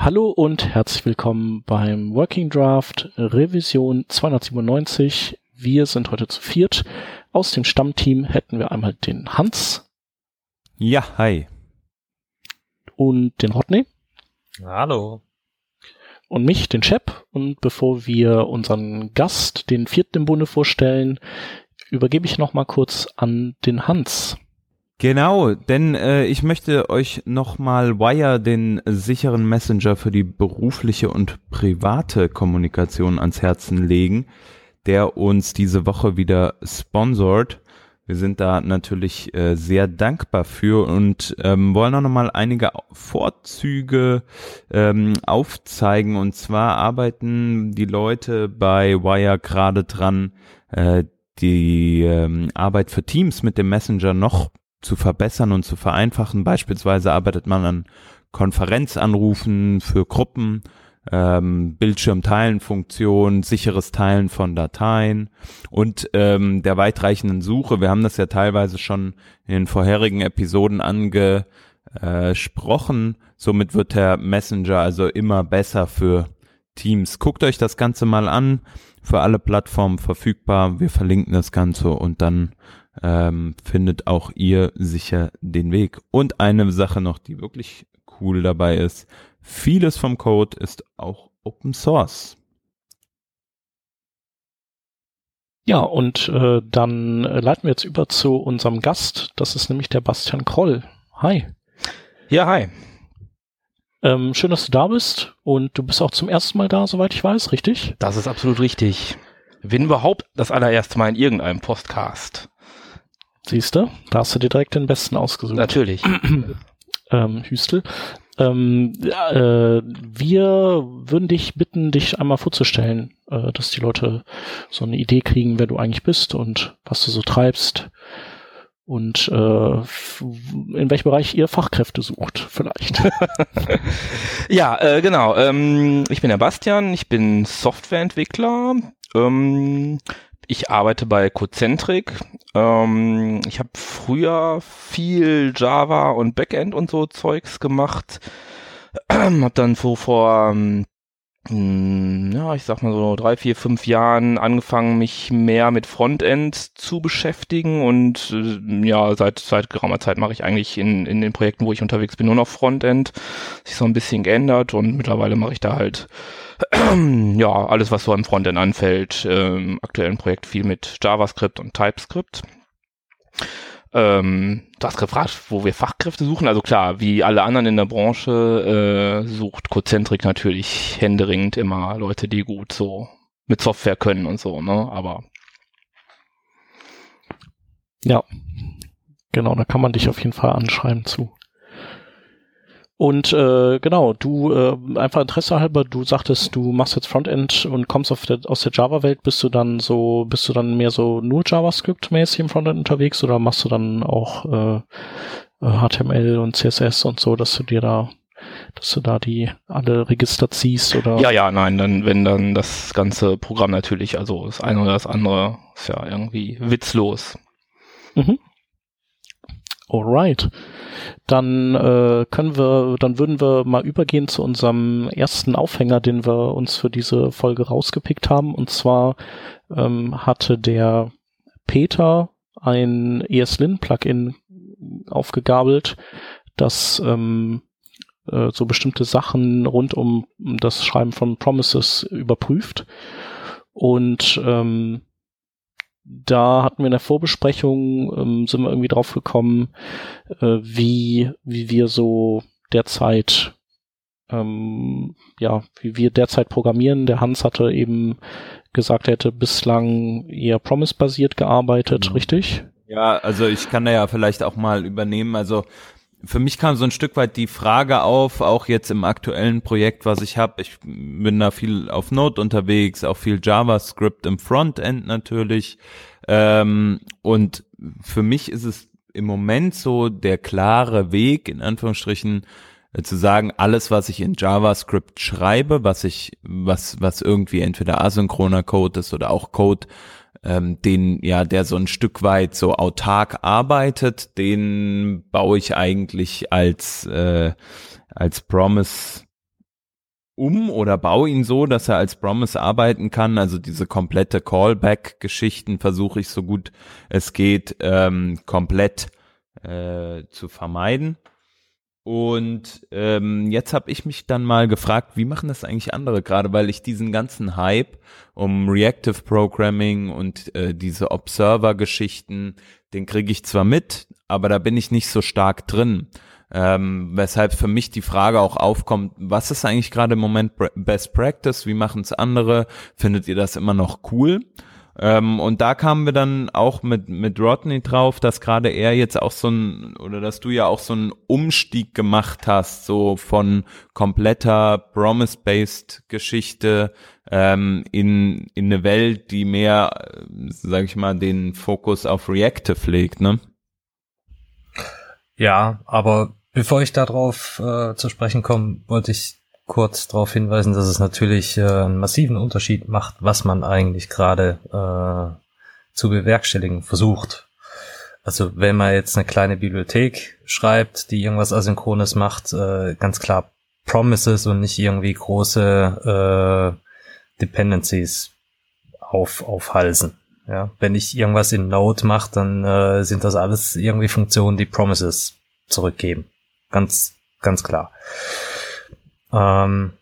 Hallo und herzlich willkommen beim Working Draft Revision 297. Wir sind heute zu viert. Aus dem Stammteam hätten wir einmal den Hans. Ja, hi. Und den Rodney. Hallo. Und mich, den Chap. Und bevor wir unseren Gast, den vierten im Bunde vorstellen, übergebe ich nochmal kurz an den Hans. Genau, denn äh, ich möchte euch nochmal Wire, den sicheren Messenger für die berufliche und private Kommunikation ans Herzen legen, der uns diese Woche wieder sponsort. Wir sind da natürlich äh, sehr dankbar für und ähm, wollen auch nochmal einige Vorzüge ähm, aufzeigen. Und zwar arbeiten die Leute bei Wire gerade dran, äh, die ähm, Arbeit für Teams mit dem Messenger noch zu verbessern und zu vereinfachen. Beispielsweise arbeitet man an Konferenzanrufen für Gruppen, ähm, Bildschirmteilenfunktion, sicheres Teilen von Dateien und ähm, der weitreichenden Suche. Wir haben das ja teilweise schon in den vorherigen Episoden angesprochen. Somit wird der Messenger also immer besser für Teams. Guckt euch das Ganze mal an. Für alle Plattformen verfügbar. Wir verlinken das Ganze und dann ähm, findet auch ihr sicher den Weg. Und eine Sache noch, die wirklich cool dabei ist. Vieles vom Code ist auch Open Source. Ja, und äh, dann leiten wir jetzt über zu unserem Gast. Das ist nämlich der Bastian Kroll. Hi. Ja, hi. Ähm, schön, dass du da bist. Und du bist auch zum ersten Mal da, soweit ich weiß, richtig? Das ist absolut richtig. Wenn überhaupt das allererste Mal in irgendeinem Postcast. Siehst du, da hast du dir direkt den besten ausgesucht. Natürlich. ähm, Hüstel. Ähm, äh, wir würden dich bitten, dich einmal vorzustellen, äh, dass die Leute so eine Idee kriegen, wer du eigentlich bist und was du so treibst und äh, in welchem Bereich ihr Fachkräfte sucht, vielleicht. ja, äh, genau. Ähm, ich bin der Bastian, ich bin Softwareentwickler. Ähm, ich arbeite bei Cocentric. Ähm, ich habe früher viel Java und Backend und so Zeugs gemacht. hab dann so vor, ähm, ja, ich sag mal so drei, vier, fünf Jahren angefangen, mich mehr mit Frontend zu beschäftigen und äh, ja, seit seit geraumer Zeit mache ich eigentlich in in den Projekten, wo ich unterwegs bin, nur noch Frontend. Sich so ein bisschen geändert und mittlerweile mache ich da halt ja, alles, was so im Frontend anfällt, ähm, aktuellen Projekt viel mit JavaScript und TypeScript. Ähm, du hast gefragt, wo wir Fachkräfte suchen. Also klar, wie alle anderen in der Branche äh, sucht Cocentric natürlich händeringend immer Leute, die gut so mit Software können und so, ne? Aber ja, genau, da kann man dich auf jeden Fall anschreiben zu. Und äh, genau, du äh, einfach Interesse halber, du sagtest, du machst jetzt Frontend und kommst der, aus der Java-Welt, bist du dann so, bist du dann mehr so nur JavaScript-mäßig im Frontend unterwegs oder machst du dann auch äh, HTML und CSS und so, dass du dir da, dass du da die alle Register ziehst oder? Ja, ja, nein, dann wenn dann das ganze Programm natürlich, also das eine oder das andere ist ja irgendwie witzlos. Mhm. Alright. Dann äh, können wir, dann würden wir mal übergehen zu unserem ersten Aufhänger, den wir uns für diese Folge rausgepickt haben. Und zwar ähm, hatte der Peter ein ESLint-Plugin aufgegabelt, das ähm, äh, so bestimmte Sachen rund um das Schreiben von Promises überprüft. Und ähm, da hatten wir in der Vorbesprechung, ähm, sind wir irgendwie drauf gekommen, äh, wie, wie wir so derzeit, ähm, ja, wie wir derzeit programmieren. Der Hans hatte eben gesagt, er hätte bislang eher Promise-basiert gearbeitet, mhm. richtig? Ja, also ich kann da ja vielleicht auch mal übernehmen. Also für mich kam so ein Stück weit die Frage auf, auch jetzt im aktuellen Projekt, was ich habe. Ich bin da viel auf Node unterwegs, auch viel JavaScript im Frontend natürlich. Ähm, und für mich ist es im Moment so der klare Weg, in Anführungsstrichen, äh, zu sagen, alles, was ich in JavaScript schreibe, was ich, was, was irgendwie entweder asynchroner Code ist oder auch Code, ähm, den ja, der so ein Stück weit so autark arbeitet, den baue ich eigentlich als äh, als Promise um oder baue ihn so, dass er als Promise arbeiten kann. Also diese komplette Callback-Geschichten versuche ich so gut es geht ähm, komplett äh, zu vermeiden. Und ähm, jetzt habe ich mich dann mal gefragt, wie machen das eigentlich andere, gerade weil ich diesen ganzen Hype um Reactive Programming und äh, diese Observer-Geschichten, den kriege ich zwar mit, aber da bin ich nicht so stark drin. Ähm, weshalb für mich die Frage auch aufkommt, was ist eigentlich gerade im Moment Best Practice? Wie machen es andere? Findet ihr das immer noch cool? Ähm, und da kamen wir dann auch mit, mit Rodney drauf, dass gerade er jetzt auch so ein, oder dass du ja auch so einen Umstieg gemacht hast, so von kompletter Promise-based Geschichte ähm, in, in eine Welt, die mehr, äh, sag ich mal, den Fokus auf Reactive legt, ne? Ja, aber bevor ich darauf äh, zu sprechen komme, wollte ich kurz darauf hinweisen, dass es natürlich äh, einen massiven Unterschied macht, was man eigentlich gerade äh, zu bewerkstelligen versucht. Also wenn man jetzt eine kleine Bibliothek schreibt, die irgendwas Asynchrones macht, äh, ganz klar Promises und nicht irgendwie große äh, Dependencies auf, aufhalsen. Ja, wenn ich irgendwas in Node mache, dann äh, sind das alles irgendwie Funktionen, die Promises zurückgeben. Ganz, ganz klar. Ähm,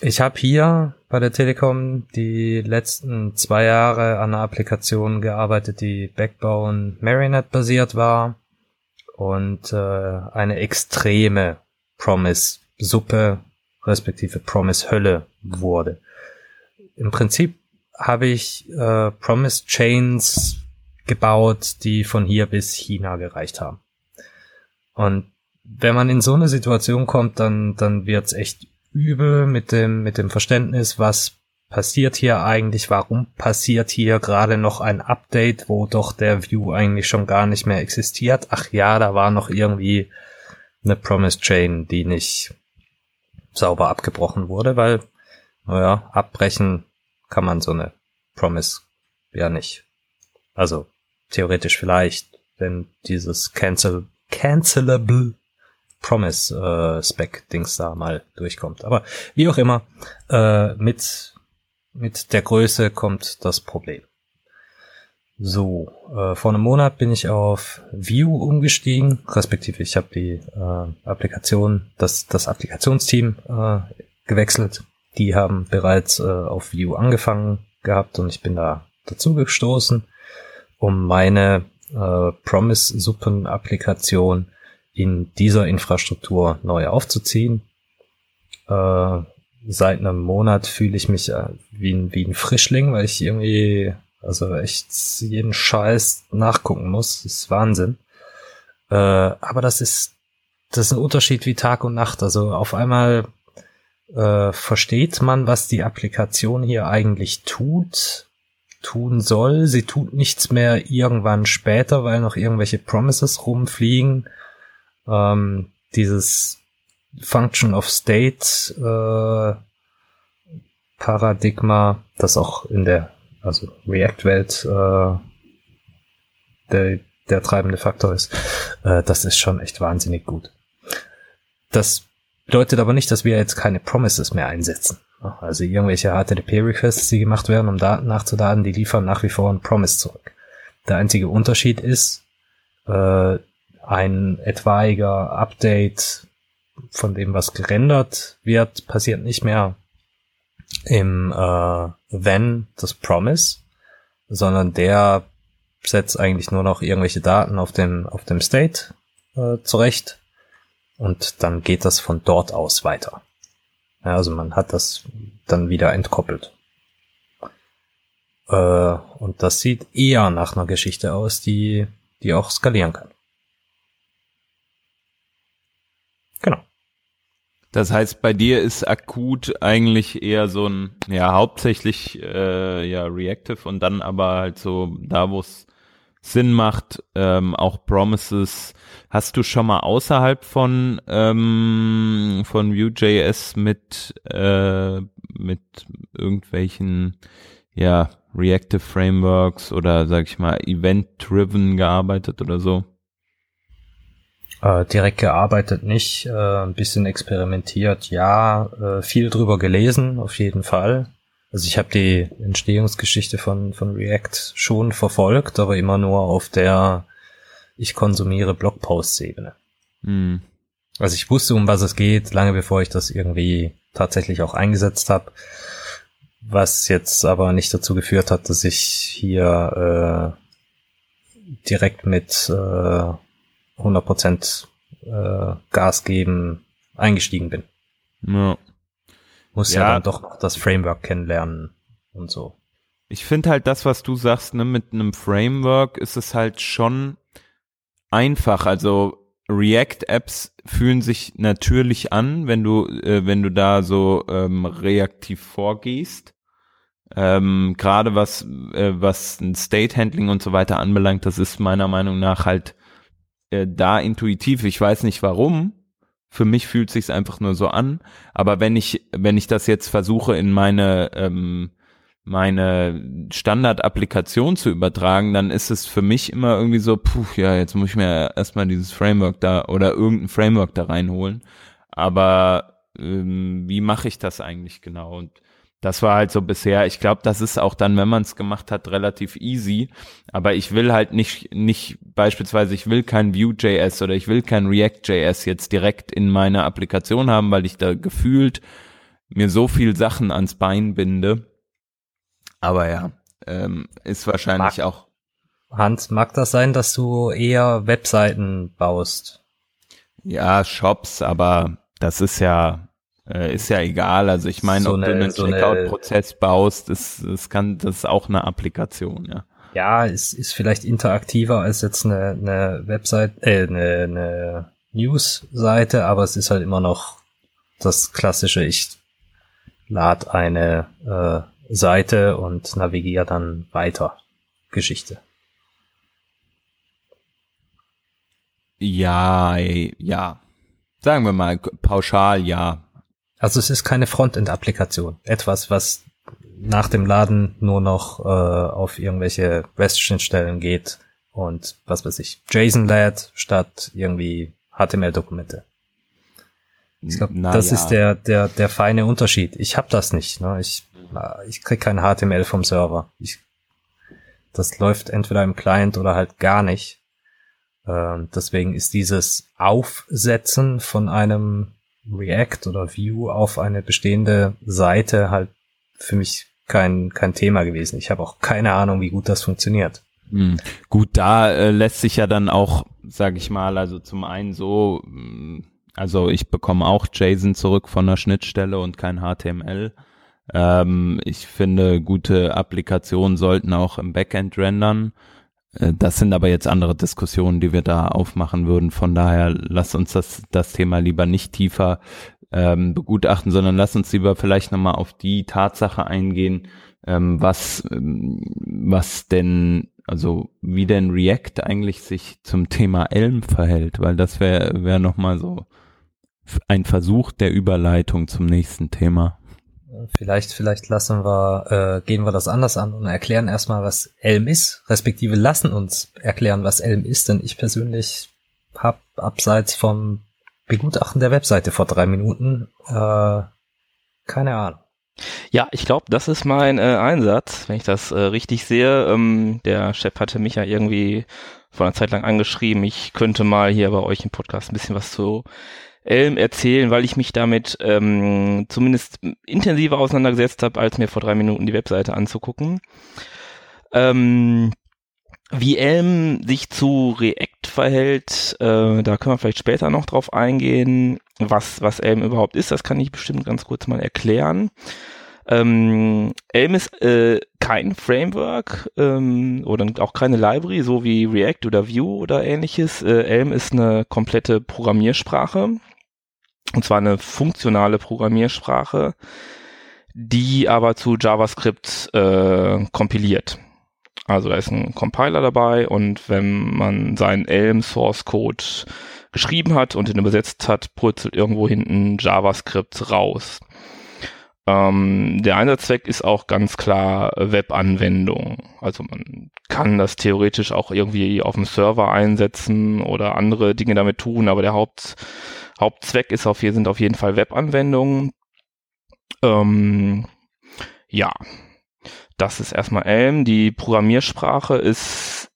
ich habe hier bei der Telekom die letzten zwei Jahre an einer Applikation gearbeitet, die Backbone Marinette basiert war und äh, eine extreme Promise-Suppe respektive Promise-Hölle wurde. Im Prinzip habe ich äh, Promise Chains gebaut, die von hier bis China gereicht haben. Und wenn man in so eine Situation kommt, dann, dann wird's echt übel mit dem, mit dem Verständnis, was passiert hier eigentlich, warum passiert hier gerade noch ein Update, wo doch der View eigentlich schon gar nicht mehr existiert. Ach ja, da war noch irgendwie eine Promise Chain, die nicht sauber abgebrochen wurde, weil, naja, abbrechen kann man so eine Promise ja nicht. Also theoretisch vielleicht, wenn dieses Cancel, Cancelable Promise äh, da mal durchkommt. Aber wie auch immer, äh, mit mit der Größe kommt das Problem. So, äh, vor einem Monat bin ich auf View umgestiegen, respektive ich habe die äh, Applikation, das das Applikationsteam äh, gewechselt. Die haben bereits äh, auf View angefangen gehabt und ich bin da dazu gestoßen, um meine äh, Promise-Suppen-Applikation in dieser Infrastruktur neu aufzuziehen. Äh, seit einem Monat fühle ich mich äh, wie, ein, wie ein Frischling, weil ich irgendwie, also echt jeden Scheiß nachgucken muss. Das ist Wahnsinn. Äh, aber das ist, das ist ein Unterschied wie Tag und Nacht. Also auf einmal äh, versteht man, was die Applikation hier eigentlich tut, tun soll. Sie tut nichts mehr irgendwann später, weil noch irgendwelche Promises rumfliegen ähm, dieses Function of State äh, Paradigma, das auch in der also React-Welt äh, der, der treibende Faktor ist, äh, das ist schon echt wahnsinnig gut. Das bedeutet aber nicht, dass wir jetzt keine Promises mehr einsetzen. Also irgendwelche HTTP-Requests, die gemacht werden, um Daten nachzuladen, die liefern nach wie vor ein Promise zurück. Der einzige Unterschied ist, äh, ein etwaiger Update von dem, was gerendert wird, passiert nicht mehr im äh, Then des Promise, sondern der setzt eigentlich nur noch irgendwelche Daten auf dem auf dem State äh, zurecht und dann geht das von dort aus weiter. Ja, also man hat das dann wieder entkoppelt. Äh, und das sieht eher nach einer Geschichte aus, die die auch skalieren kann. Genau. Das heißt, bei dir ist akut eigentlich eher so ein, ja, hauptsächlich äh, ja reactive und dann aber halt so da, wo es Sinn macht, ähm, auch Promises. Hast du schon mal außerhalb von ähm, von Vue.js mit äh, mit irgendwelchen ja Reactive Frameworks oder sag ich mal Event-driven gearbeitet oder so? Äh, direkt gearbeitet nicht, äh, ein bisschen experimentiert, ja, äh, viel drüber gelesen, auf jeden Fall. Also ich habe die Entstehungsgeschichte von, von React schon verfolgt, aber immer nur auf der ich konsumiere Blogposts-Ebene. Mhm. Also ich wusste, um was es geht, lange bevor ich das irgendwie tatsächlich auch eingesetzt habe, was jetzt aber nicht dazu geführt hat, dass ich hier äh, direkt mit äh, 100% äh, Gas geben eingestiegen bin. Ja. Muss ja. ja dann doch noch das Framework kennenlernen und so. Ich finde halt das, was du sagst, ne, mit einem Framework ist es halt schon einfach. Also React-Apps fühlen sich natürlich an, wenn du, äh, wenn du da so ähm, reaktiv vorgehst. Ähm, Gerade was, äh, was ein State-Handling und so weiter anbelangt, das ist meiner Meinung nach halt äh, da intuitiv. Ich weiß nicht warum. Für mich fühlt sich's einfach nur so an. Aber wenn ich, wenn ich das jetzt versuche in meine ähm, meine Standard-Applikation zu übertragen, dann ist es für mich immer irgendwie so, puh, ja, jetzt muss ich mir erstmal dieses Framework da oder irgendein Framework da reinholen. Aber ähm, wie mache ich das eigentlich genau? Und das war halt so bisher, ich glaube, das ist auch dann, wenn man es gemacht hat, relativ easy. Aber ich will halt nicht, nicht beispielsweise, ich will kein Vue.js oder ich will kein React.js jetzt direkt in meine Applikation haben, weil ich da gefühlt mir so viel Sachen ans Bein binde aber ja, ähm, ist wahrscheinlich mag, auch. Hans, mag das sein, dass du eher Webseiten baust? Ja, Shops, aber das ist ja äh, ist ja egal. Also ich meine, so ob eine, du einen so Checkout-Prozess baust, ist, das kann, das ist auch eine Applikation, ja. Ja, es ist vielleicht interaktiver als jetzt eine, eine Website, äh, eine, eine News-Seite, aber es ist halt immer noch das klassische, ich lade eine äh, Seite und navigiere dann weiter. Geschichte. Ja, ja. Sagen wir mal pauschal ja. Also es ist keine Frontend-Applikation. Etwas, was nach dem Laden nur noch äh, auf irgendwelche REST-Schnittstellen geht und was weiß ich, JSON lädt statt irgendwie HTML-Dokumente. Ich glaube, das ja. ist der, der, der feine Unterschied. Ich habe das nicht. Ne? Ich ich krieg kein HTML vom Server. Ich, das läuft entweder im Client oder halt gar nicht. Ähm, deswegen ist dieses Aufsetzen von einem React oder View auf eine bestehende Seite halt für mich kein, kein Thema gewesen. Ich habe auch keine Ahnung, wie gut das funktioniert. Hm. Gut, da äh, lässt sich ja dann auch, sage ich mal, also zum einen so, hm, also ich bekomme auch JSON zurück von der Schnittstelle und kein HTML. Ähm, ich finde, gute Applikationen sollten auch im Backend rendern. Äh, das sind aber jetzt andere Diskussionen, die wir da aufmachen würden. Von daher lass uns das, das Thema lieber nicht tiefer ähm, begutachten, sondern lass uns lieber vielleicht nochmal auf die Tatsache eingehen, ähm, was, ähm, was denn, also wie denn React eigentlich sich zum Thema Elm verhält, weil das wäre wär nochmal so ein Versuch der Überleitung zum nächsten Thema. Vielleicht, vielleicht lassen wir, äh, gehen wir das anders an und erklären erstmal, was Elm ist, respektive lassen uns erklären, was Elm ist, denn ich persönlich habe abseits vom Begutachten der Webseite vor drei Minuten äh, keine Ahnung. Ja, ich glaube, das ist mein äh, Einsatz, wenn ich das äh, richtig sehe. Ähm, der Chef hatte mich ja irgendwie vor einer Zeit lang angeschrieben, ich könnte mal hier bei euch im Podcast ein bisschen was zu Elm erzählen, weil ich mich damit ähm, zumindest intensiver auseinandergesetzt habe, als mir vor drei Minuten die Webseite anzugucken. Ähm, wie Elm sich zu React verhält, äh, da können wir vielleicht später noch drauf eingehen. Was, was Elm überhaupt ist, das kann ich bestimmt ganz kurz mal erklären. Ähm, Elm ist äh, kein Framework ähm, oder auch keine Library, so wie React oder Vue oder ähnliches. Äh, Elm ist eine komplette Programmiersprache. Und zwar eine funktionale Programmiersprache, die aber zu JavaScript äh, kompiliert. Also da ist ein Compiler dabei und wenn man seinen Elm Source Code geschrieben hat und ihn übersetzt hat, purzelt irgendwo hinten JavaScript raus. Ähm, der Einsatzzweck ist auch ganz klar Webanwendung. Also man kann das theoretisch auch irgendwie auf dem Server einsetzen oder andere Dinge damit tun, aber der Haupt, Hauptzweck ist auf, sind auf jeden Fall Webanwendungen. Ähm, ja, das ist erstmal Elm. Die Programmiersprache ist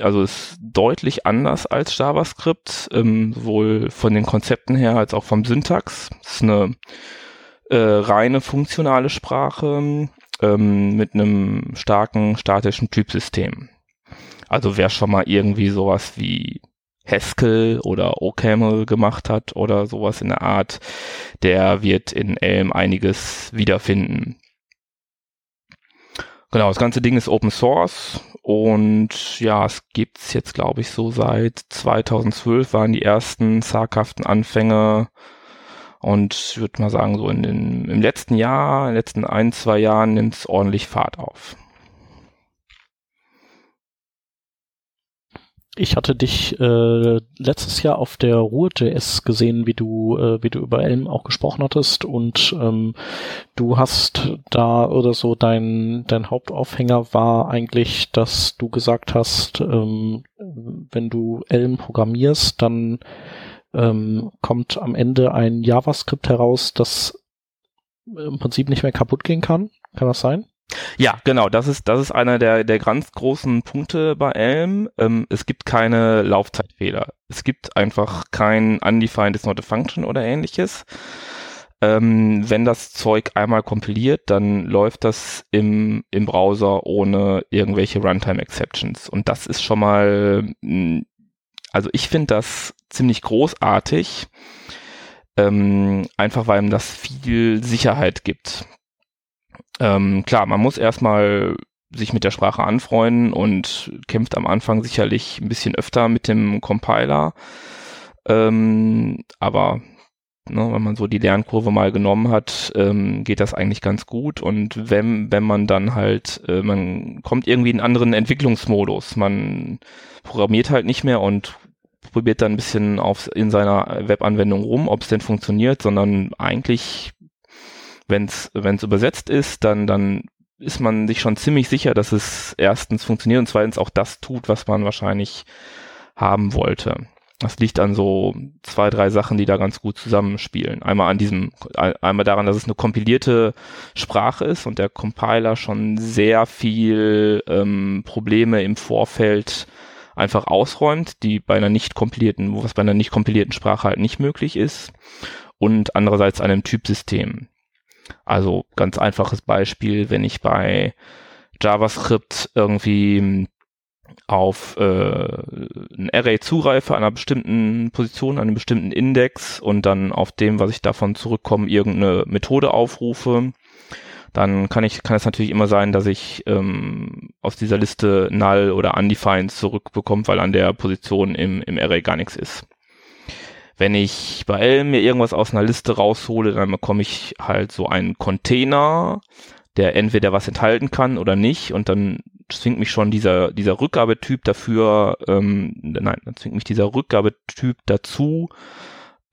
also ist deutlich anders als JavaScript, ähm, sowohl von den Konzepten her als auch vom Syntax. Es ist eine äh, reine funktionale Sprache ähm, mit einem starken statischen Typsystem. Also wer schon mal irgendwie sowas wie Haskell oder OCaml gemacht hat oder sowas in der Art, der wird in Elm einiges wiederfinden. Genau, das ganze Ding ist Open Source und ja, es gibt's jetzt glaube ich so seit 2012 waren die ersten zaghaften Anfänge und ich würde mal sagen, so in den, im letzten Jahr, in den letzten ein, zwei Jahren nimmt es ordentlich Fahrt auf. Ich hatte dich äh, letztes Jahr auf der Ruhr.js gesehen, wie du, äh, wie du über Elm auch gesprochen hattest und ähm, du hast da oder so dein, dein Hauptaufhänger war eigentlich, dass du gesagt hast, ähm, wenn du Elm programmierst, dann ähm, kommt am Ende ein JavaScript heraus, das im Prinzip nicht mehr kaputt gehen kann. Kann das sein? Ja, genau. Das ist, das ist einer der, der ganz großen Punkte bei Elm. Ähm, es gibt keine Laufzeitfehler. Es gibt einfach kein undefined is not a function oder ähnliches. Ähm, wenn das Zeug einmal kompiliert, dann läuft das im, im Browser ohne irgendwelche Runtime Exceptions. Und das ist schon mal hm, also ich finde das ziemlich großartig, ähm, einfach weil ihm das viel Sicherheit gibt. Ähm, klar, man muss erstmal sich mit der Sprache anfreunden und kämpft am Anfang sicherlich ein bisschen öfter mit dem Compiler. Ähm, aber ne, wenn man so die Lernkurve mal genommen hat, ähm, geht das eigentlich ganz gut. Und wenn, wenn man dann halt, äh, man kommt irgendwie in einen anderen Entwicklungsmodus. Man programmiert halt nicht mehr und probiert dann ein bisschen auf, in seiner Webanwendung rum, ob es denn funktioniert, sondern eigentlich, wenn es übersetzt ist, dann, dann ist man sich schon ziemlich sicher, dass es erstens funktioniert und zweitens auch das tut, was man wahrscheinlich haben wollte. Das liegt an so zwei, drei Sachen, die da ganz gut zusammenspielen. Einmal an diesem, einmal daran, dass es eine kompilierte Sprache ist und der Compiler schon sehr viel ähm, Probleme im Vorfeld einfach ausräumt, die bei einer nicht kompilierten, was bei einer nicht kompilierten Sprache halt nicht möglich ist. Und andererseits einem Typsystem. Also ganz einfaches Beispiel, wenn ich bei JavaScript irgendwie auf äh, ein Array zugreife an einer bestimmten Position, an einem bestimmten Index und dann auf dem, was ich davon zurückkomme, irgendeine Methode aufrufe, dann kann ich, kann es natürlich immer sein, dass ich ähm, aus dieser Liste null oder undefined zurückbekomme, weil an der Position im, im Array gar nichts ist. Wenn ich bei Elm mir irgendwas aus einer Liste raushole, dann bekomme ich halt so einen Container, der entweder was enthalten kann oder nicht und dann zwingt mich schon dieser, dieser Rückgabetyp dafür, ähm, nein, dann zwingt mich dieser Rückgabetyp dazu,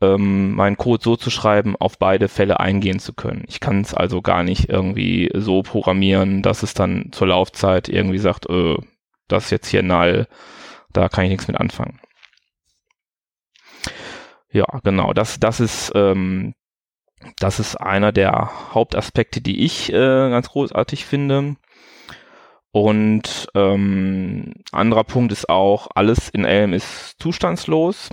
ähm, meinen Code so zu schreiben, auf beide Fälle eingehen zu können. Ich kann es also gar nicht irgendwie so programmieren, dass es dann zur Laufzeit irgendwie sagt, äh, das ist jetzt hier null, da kann ich nichts mit anfangen. Ja, genau, das, das ist, ähm, das ist einer der Hauptaspekte, die ich äh, ganz großartig finde. Und ähm, anderer Punkt ist auch, alles in Elm ist zustandslos.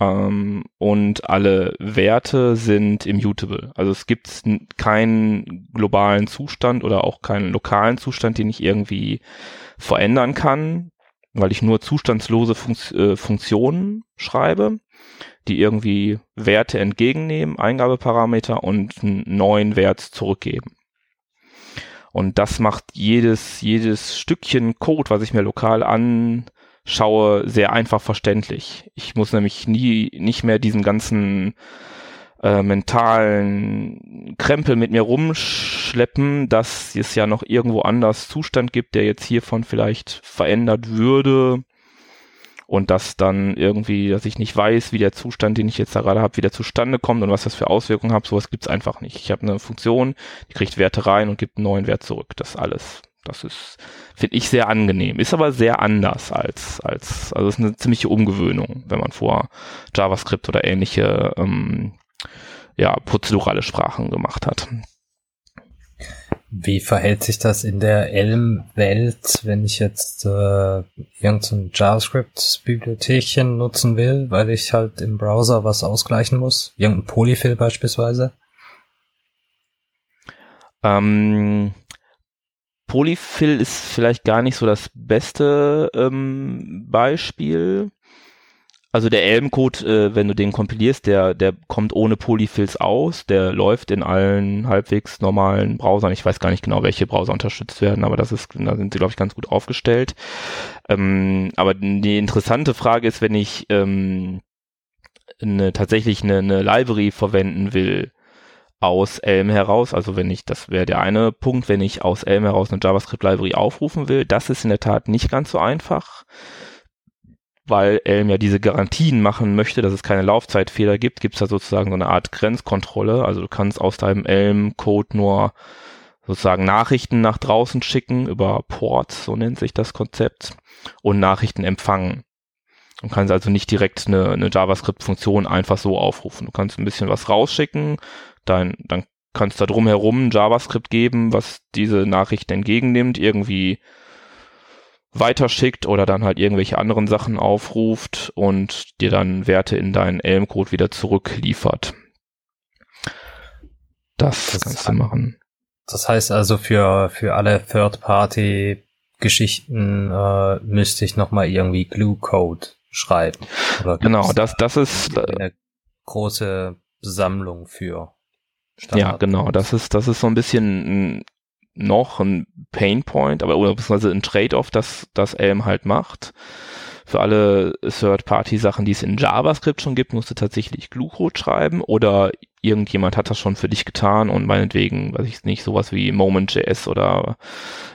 Ähm, und alle Werte sind immutable. Also es gibt keinen globalen Zustand oder auch keinen lokalen Zustand, den ich irgendwie verändern kann, weil ich nur zustandslose Funk äh, Funktionen schreibe, die irgendwie Werte entgegennehmen, Eingabeparameter und einen neuen Wert zurückgeben. Und das macht jedes, jedes Stückchen Code, was ich mir lokal an schaue, sehr einfach verständlich. Ich muss nämlich nie nicht mehr diesen ganzen äh, mentalen Krempel mit mir rumschleppen, dass es ja noch irgendwo anders Zustand gibt, der jetzt hiervon vielleicht verändert würde und das dann irgendwie, dass ich nicht weiß, wie der Zustand, den ich jetzt da gerade habe, wieder zustande kommt und was das für Auswirkungen hat, sowas gibt's einfach nicht. Ich habe eine Funktion, die kriegt Werte rein und gibt einen neuen Wert zurück. Das alles. Das ist, finde ich, sehr angenehm. Ist aber sehr anders als, als, also ist eine ziemliche Umgewöhnung, wenn man vor JavaScript oder ähnliche ähm, ja, prozedurale Sprachen gemacht hat. Wie verhält sich das in der Elm-Welt, wenn ich jetzt äh, irgendein JavaScript-Bibliothekchen nutzen will, weil ich halt im Browser was ausgleichen muss? Irgendein Polyfill beispielsweise? Ähm, Polyfill ist vielleicht gar nicht so das beste ähm, Beispiel. Also der Elm-Code, äh, wenn du den kompilierst, der, der kommt ohne Polyfills aus, der läuft in allen halbwegs normalen Browsern. Ich weiß gar nicht genau, welche Browser unterstützt werden, aber das ist, da sind sie, glaube ich, ganz gut aufgestellt. Ähm, aber die interessante Frage ist, wenn ich ähm, eine, tatsächlich eine, eine Library verwenden will, aus Elm heraus, also wenn ich, das wäre der eine Punkt, wenn ich aus Elm heraus eine JavaScript-Library aufrufen will, das ist in der Tat nicht ganz so einfach weil Elm ja diese Garantien machen möchte, dass es keine Laufzeitfehler gibt, gibt es da sozusagen so eine Art Grenzkontrolle. Also du kannst aus deinem Elm-Code nur sozusagen Nachrichten nach draußen schicken über Ports, so nennt sich das Konzept, und Nachrichten empfangen. Du kannst also nicht direkt eine, eine JavaScript-Funktion einfach so aufrufen. Du kannst ein bisschen was rausschicken, dann, dann kannst du da drumherum JavaScript geben, was diese Nachricht entgegennimmt, irgendwie weiterschickt oder dann halt irgendwelche anderen Sachen aufruft und dir dann Werte in deinen Elm-Code wieder zurückliefert. Das, das kannst du machen. Das heißt also für, für alle Third-Party-Geschichten äh, müsste ich nochmal irgendwie Glue-Code schreiben. genau, das, das ist eine große Sammlung für Standard. Ja, genau, das ist, das ist so ein bisschen noch ein Painpoint, aber oder beziehungsweise ein Trade-off, das das Elm halt macht. Für alle Third-Party-Sachen, die es in JavaScript schon gibt, musst du tatsächlich Glue-Code schreiben oder irgendjemand hat das schon für dich getan und meinetwegen, weiß ich nicht, sowas wie Moment.js oder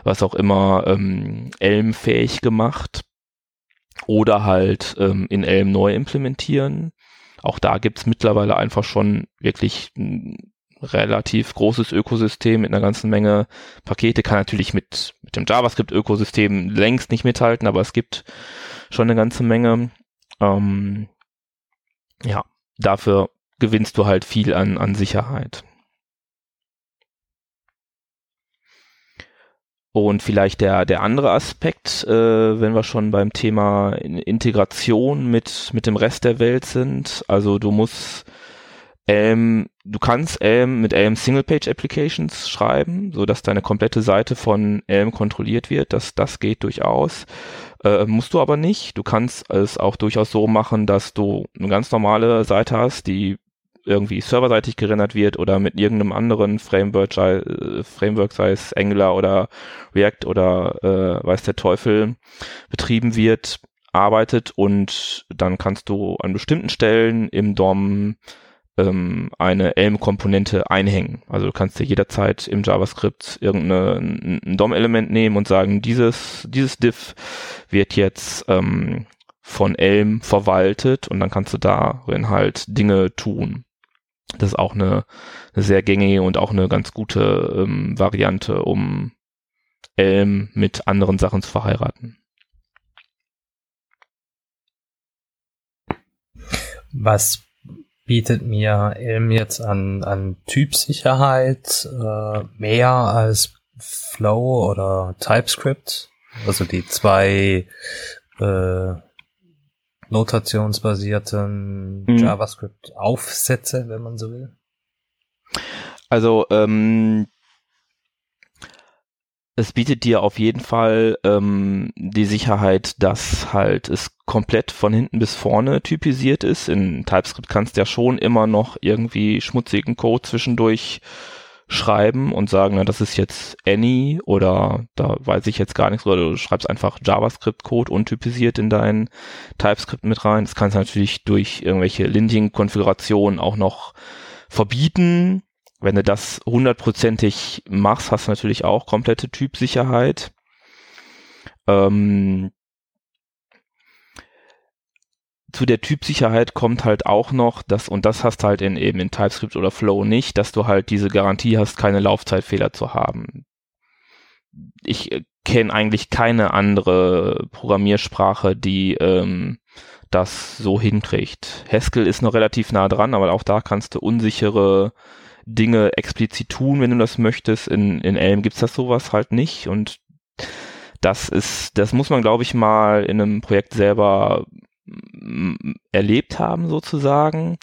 was auch immer ähm, Elm-fähig gemacht oder halt ähm, in Elm neu implementieren. Auch da gibt's mittlerweile einfach schon wirklich relativ großes Ökosystem mit einer ganzen Menge Pakete, kann natürlich mit, mit dem JavaScript-Ökosystem längst nicht mithalten, aber es gibt schon eine ganze Menge. Ähm, ja, dafür gewinnst du halt viel an, an Sicherheit. Und vielleicht der, der andere Aspekt, äh, wenn wir schon beim Thema Integration mit, mit dem Rest der Welt sind. Also du musst ähm, du kannst Elm mit Elm Single Page Applications schreiben, so dass deine komplette Seite von Elm kontrolliert wird. Das, das geht durchaus. Äh, musst du aber nicht. Du kannst es auch durchaus so machen, dass du eine ganz normale Seite hast, die irgendwie serverseitig gerendert wird oder mit irgendeinem anderen Framework, äh, Framework sei es Angular oder React oder äh, weiß der Teufel, betrieben wird, arbeitet und dann kannst du an bestimmten Stellen im DOM ähm, eine Elm-Komponente einhängen. Also du kannst dir jederzeit im JavaScript irgendein DOM-Element nehmen und sagen, dieses, dieses Diff wird jetzt ähm, von Elm verwaltet und dann kannst du darin halt Dinge tun. Das ist auch eine, eine sehr gängige und auch eine ganz gute ähm, Variante, um Elm mit anderen Sachen zu verheiraten. Was bietet mir Elm jetzt an, an Typsicherheit äh, mehr als Flow oder TypeScript. Also die zwei äh, notationsbasierten mhm. JavaScript-Aufsätze, wenn man so will. Also ähm, es bietet dir auf jeden Fall ähm, die Sicherheit, dass halt es komplett von hinten bis vorne typisiert ist. In TypeScript kannst du ja schon immer noch irgendwie schmutzigen Code zwischendurch schreiben und sagen, na, das ist jetzt Any oder da weiß ich jetzt gar nichts oder du schreibst einfach JavaScript-Code untypisiert in dein TypeScript mit rein. Das kannst du natürlich durch irgendwelche Linting-Konfigurationen auch noch verbieten wenn du das hundertprozentig machst, hast du natürlich auch komplette Typsicherheit. Ähm, zu der Typsicherheit kommt halt auch noch, dass, und das hast halt in eben in TypeScript oder Flow nicht, dass du halt diese Garantie hast, keine Laufzeitfehler zu haben. Ich äh, kenne eigentlich keine andere Programmiersprache, die ähm, das so hinkriegt. Haskell ist noch relativ nah dran, aber auch da kannst du unsichere Dinge explizit tun, wenn du das möchtest. In, in Elm gibt's das sowas halt nicht und das ist, das muss man, glaube ich, mal in einem Projekt selber erlebt haben, sozusagen,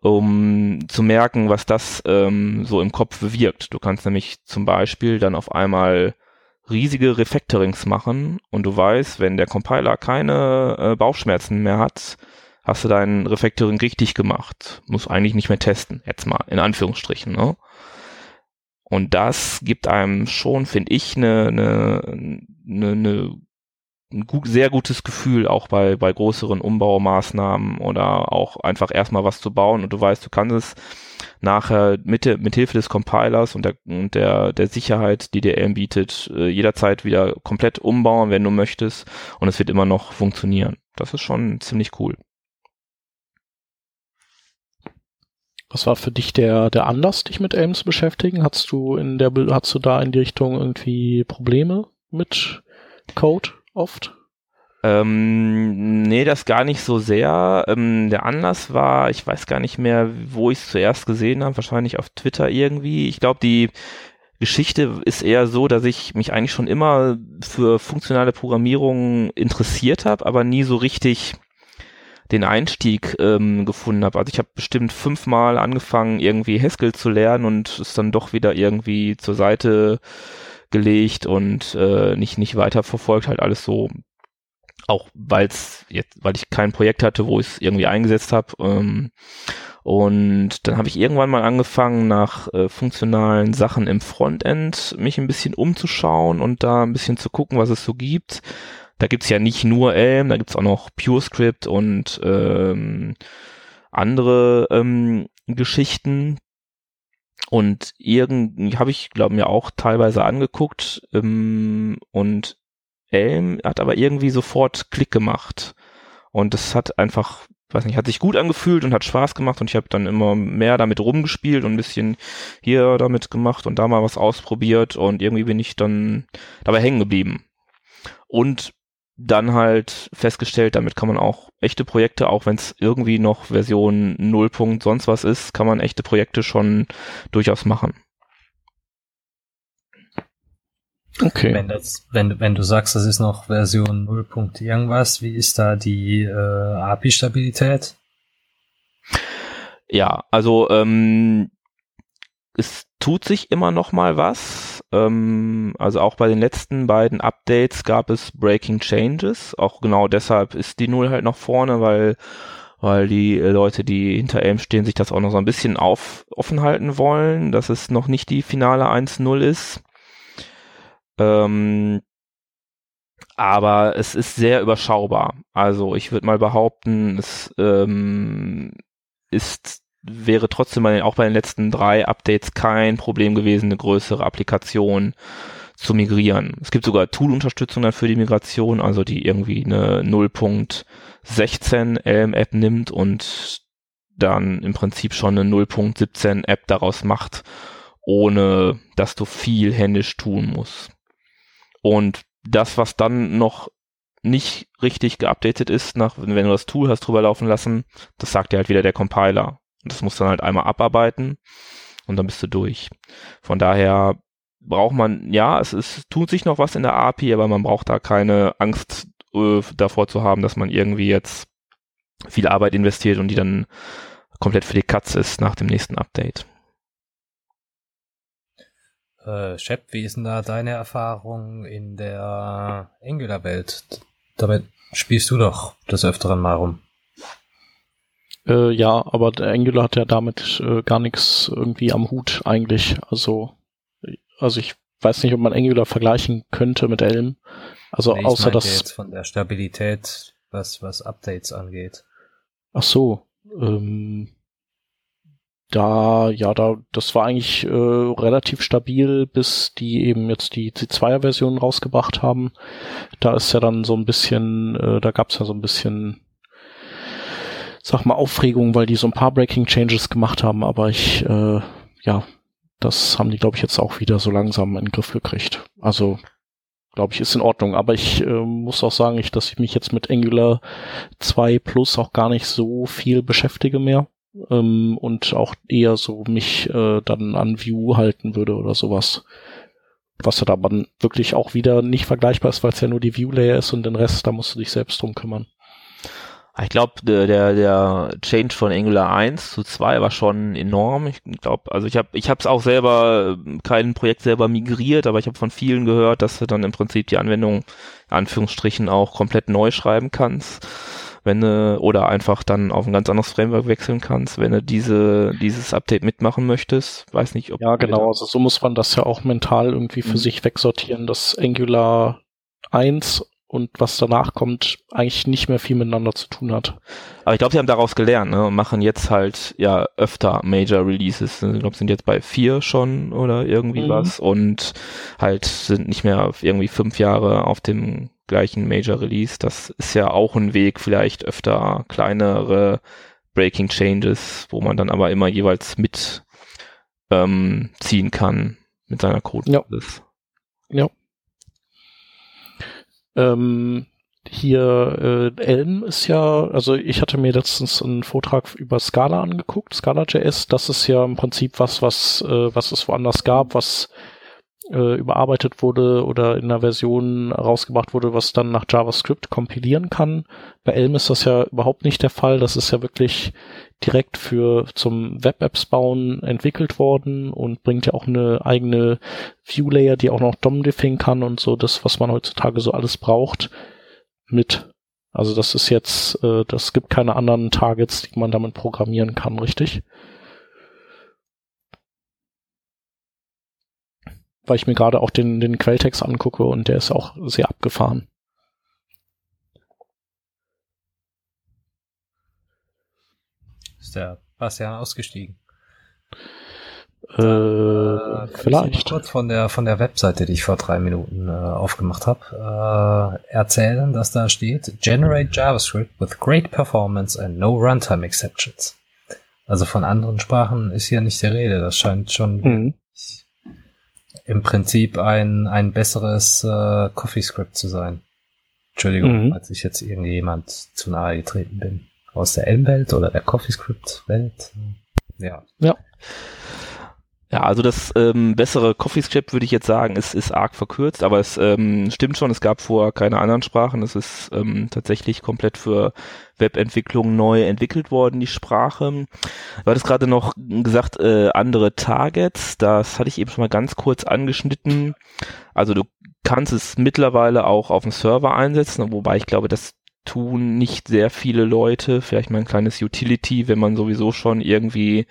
um zu merken, was das ähm, so im Kopf bewirkt. Du kannst nämlich zum Beispiel dann auf einmal riesige Refactorings machen und du weißt, wenn der Compiler keine äh, Bauchschmerzen mehr hat, hast du dein Refactoring richtig gemacht. Muss eigentlich nicht mehr testen, jetzt mal in Anführungsstrichen. Ne? Und das gibt einem schon, finde ich, eine, eine, eine ein gut, sehr gutes Gefühl, auch bei, bei größeren Umbaumaßnahmen oder auch einfach erstmal was zu bauen und du weißt, du kannst es nachher mit, mit Hilfe des Compilers und der, und der, der Sicherheit, die dir DRM bietet, äh, jederzeit wieder komplett umbauen, wenn du möchtest und es wird immer noch funktionieren. Das ist schon ziemlich cool. Was war für dich der, der Anlass, dich mit Elm zu beschäftigen? Hast du in der, hast du da in die Richtung irgendwie Probleme mit Code? oft? Ähm, nee, das gar nicht so sehr. Ähm, der Anlass war, ich weiß gar nicht mehr, wo ich es zuerst gesehen habe, wahrscheinlich auf Twitter irgendwie. Ich glaube, die Geschichte ist eher so, dass ich mich eigentlich schon immer für funktionale Programmierung interessiert habe, aber nie so richtig den Einstieg ähm, gefunden habe. Also ich habe bestimmt fünfmal angefangen, irgendwie Haskell zu lernen und es dann doch wieder irgendwie zur Seite gelegt und äh, nicht nicht weiter verfolgt, halt alles so auch weil's jetzt weil ich kein Projekt hatte, wo ich es irgendwie eingesetzt habe ähm, und dann habe ich irgendwann mal angefangen nach äh, funktionalen Sachen im Frontend mich ein bisschen umzuschauen und da ein bisschen zu gucken, was es so gibt. Da gibt's ja nicht nur Elm, da gibt's auch noch PureScript und ähm, andere ähm, Geschichten, und irgendwie habe ich, glaube mir auch teilweise angeguckt ähm, und Elm hat aber irgendwie sofort Klick gemacht. Und das hat einfach, weiß nicht, hat sich gut angefühlt und hat Spaß gemacht und ich habe dann immer mehr damit rumgespielt und ein bisschen hier damit gemacht und da mal was ausprobiert und irgendwie bin ich dann dabei hängen geblieben. Und dann halt festgestellt, damit kann man auch echte Projekte, auch wenn es irgendwie noch Version 0. sonst was ist, kann man echte Projekte schon durchaus machen. Okay. Wenn, das, wenn, wenn du sagst, das ist noch Version 0. irgendwas, wie ist da die äh, API-Stabilität? Ja, also ähm, es tut sich immer noch mal was. Ähm, also auch bei den letzten beiden Updates gab es Breaking Changes. Auch genau deshalb ist die Null halt noch vorne, weil weil die Leute, die hinter Elm stehen, sich das auch noch so ein bisschen auf, offen halten wollen, dass es noch nicht die finale 1-0 ist. Ähm, aber es ist sehr überschaubar. Also ich würde mal behaupten, es ähm, ist wäre trotzdem bei den, auch bei den letzten drei Updates kein Problem gewesen, eine größere Applikation zu migrieren. Es gibt sogar Tool-Unterstützung dann für die Migration, also die irgendwie eine 0.16 Elm-App nimmt und dann im Prinzip schon eine 0.17 App daraus macht, ohne dass du viel händisch tun musst. Und das, was dann noch nicht richtig geupdatet ist, nach, wenn du das Tool hast drüber laufen lassen, das sagt dir halt wieder der Compiler. Und das muss dann halt einmal abarbeiten und dann bist du durch. Von daher braucht man, ja, es ist, tut sich noch was in der API, aber man braucht da keine Angst äh, davor zu haben, dass man irgendwie jetzt viel Arbeit investiert und die dann komplett für die Katz ist nach dem nächsten Update. Äh, Shep, wie ist denn da deine Erfahrung in der Angular-Welt? Damit spielst du doch des Öfteren mal rum. Äh, ja, aber der Angular hat ja damit äh, gar nichts irgendwie am Hut eigentlich. Also, also ich weiß nicht, ob man Angular vergleichen könnte mit Elm. Also nee, außer dass jetzt von der Stabilität, was was Updates angeht. Ach so, ähm, da ja, da das war eigentlich äh, relativ stabil, bis die eben jetzt die C2er-Version rausgebracht haben. Da ist ja dann so ein bisschen, äh, da gab's ja so ein bisschen sag mal, Aufregung, weil die so ein paar Breaking Changes gemacht haben, aber ich, äh, ja, das haben die, glaube ich, jetzt auch wieder so langsam in den Griff gekriegt. Also, glaube ich, ist in Ordnung. Aber ich äh, muss auch sagen, ich, dass ich mich jetzt mit Angular 2 Plus auch gar nicht so viel beschäftige mehr. Ähm, und auch eher so mich äh, dann an View halten würde oder sowas. Was ja dann wirklich auch wieder nicht vergleichbar ist, weil es ja nur die View-Layer ist und den Rest, da musst du dich selbst drum kümmern. Ich glaube, der, der, der Change von Angular 1 zu 2 war schon enorm. Ich glaube, also ich habe ich habe auch selber kein Projekt selber migriert, aber ich habe von vielen gehört, dass du dann im Prinzip die Anwendung in Anführungsstrichen auch komplett neu schreiben kannst, wenn du oder einfach dann auf ein ganz anderes Framework wechseln kannst, wenn du diese dieses Update mitmachen möchtest. Weiß nicht, ob Ja, genau, also so muss man das ja auch mental irgendwie für mhm. sich wegsortieren, dass Angular 1 und was danach kommt, eigentlich nicht mehr viel miteinander zu tun hat. Aber ich glaube, sie haben daraus gelernt ne, und machen jetzt halt ja öfter Major Releases. Ich glaube, sind jetzt bei vier schon oder irgendwie mhm. was und halt sind nicht mehr irgendwie fünf Jahre auf dem gleichen Major Release. Das ist ja auch ein Weg, vielleicht öfter kleinere Breaking Changes, wo man dann aber immer jeweils mit ähm, ziehen kann mit seiner Code. Ja. Ja. Ähm, hier äh, Elm ist ja, also ich hatte mir letztens einen Vortrag über Scala angeguckt, Scala.js, das ist ja im Prinzip was, was, äh, was es woanders gab, was äh, überarbeitet wurde oder in einer Version rausgebracht wurde, was dann nach JavaScript kompilieren kann. Bei Elm ist das ja überhaupt nicht der Fall. Das ist ja wirklich direkt für zum Web-Apps bauen entwickelt worden und bringt ja auch eine eigene View-Layer, die auch noch DOM-Diffing kann und so das, was man heutzutage so alles braucht, mit. Also das ist jetzt, äh, das gibt keine anderen Targets, die man damit programmieren kann, richtig? Weil ich mir gerade auch den, den Quelltext angucke und der ist auch sehr abgefahren. Ist der Bastian ausgestiegen? Äh, äh vielleicht. kurz von der von der Webseite, die ich vor drei Minuten äh, aufgemacht habe, äh, erzählen, dass da steht: Generate JavaScript with great performance and no runtime exceptions. Also von anderen Sprachen ist hier nicht die Rede. Das scheint schon mhm. im Prinzip ein ein besseres äh, CoffeeScript zu sein. Entschuldigung, mhm. als ich jetzt irgendjemand zu nahe getreten bin aus der M-Welt oder der CoffeeScript-Welt. Ja. Ja. Ja, also das ähm, bessere CoffeeScript würde ich jetzt sagen, ist, ist arg verkürzt, aber es ähm, stimmt schon, es gab vorher keine anderen Sprachen. Es ist ähm, tatsächlich komplett für Webentwicklung neu entwickelt worden, die Sprache. Du hattest gerade noch gesagt, äh, andere Targets, das hatte ich eben schon mal ganz kurz angeschnitten. Also du kannst es mittlerweile auch auf dem Server einsetzen, wobei ich glaube, das tun nicht sehr viele Leute. Vielleicht mal ein kleines Utility, wenn man sowieso schon irgendwie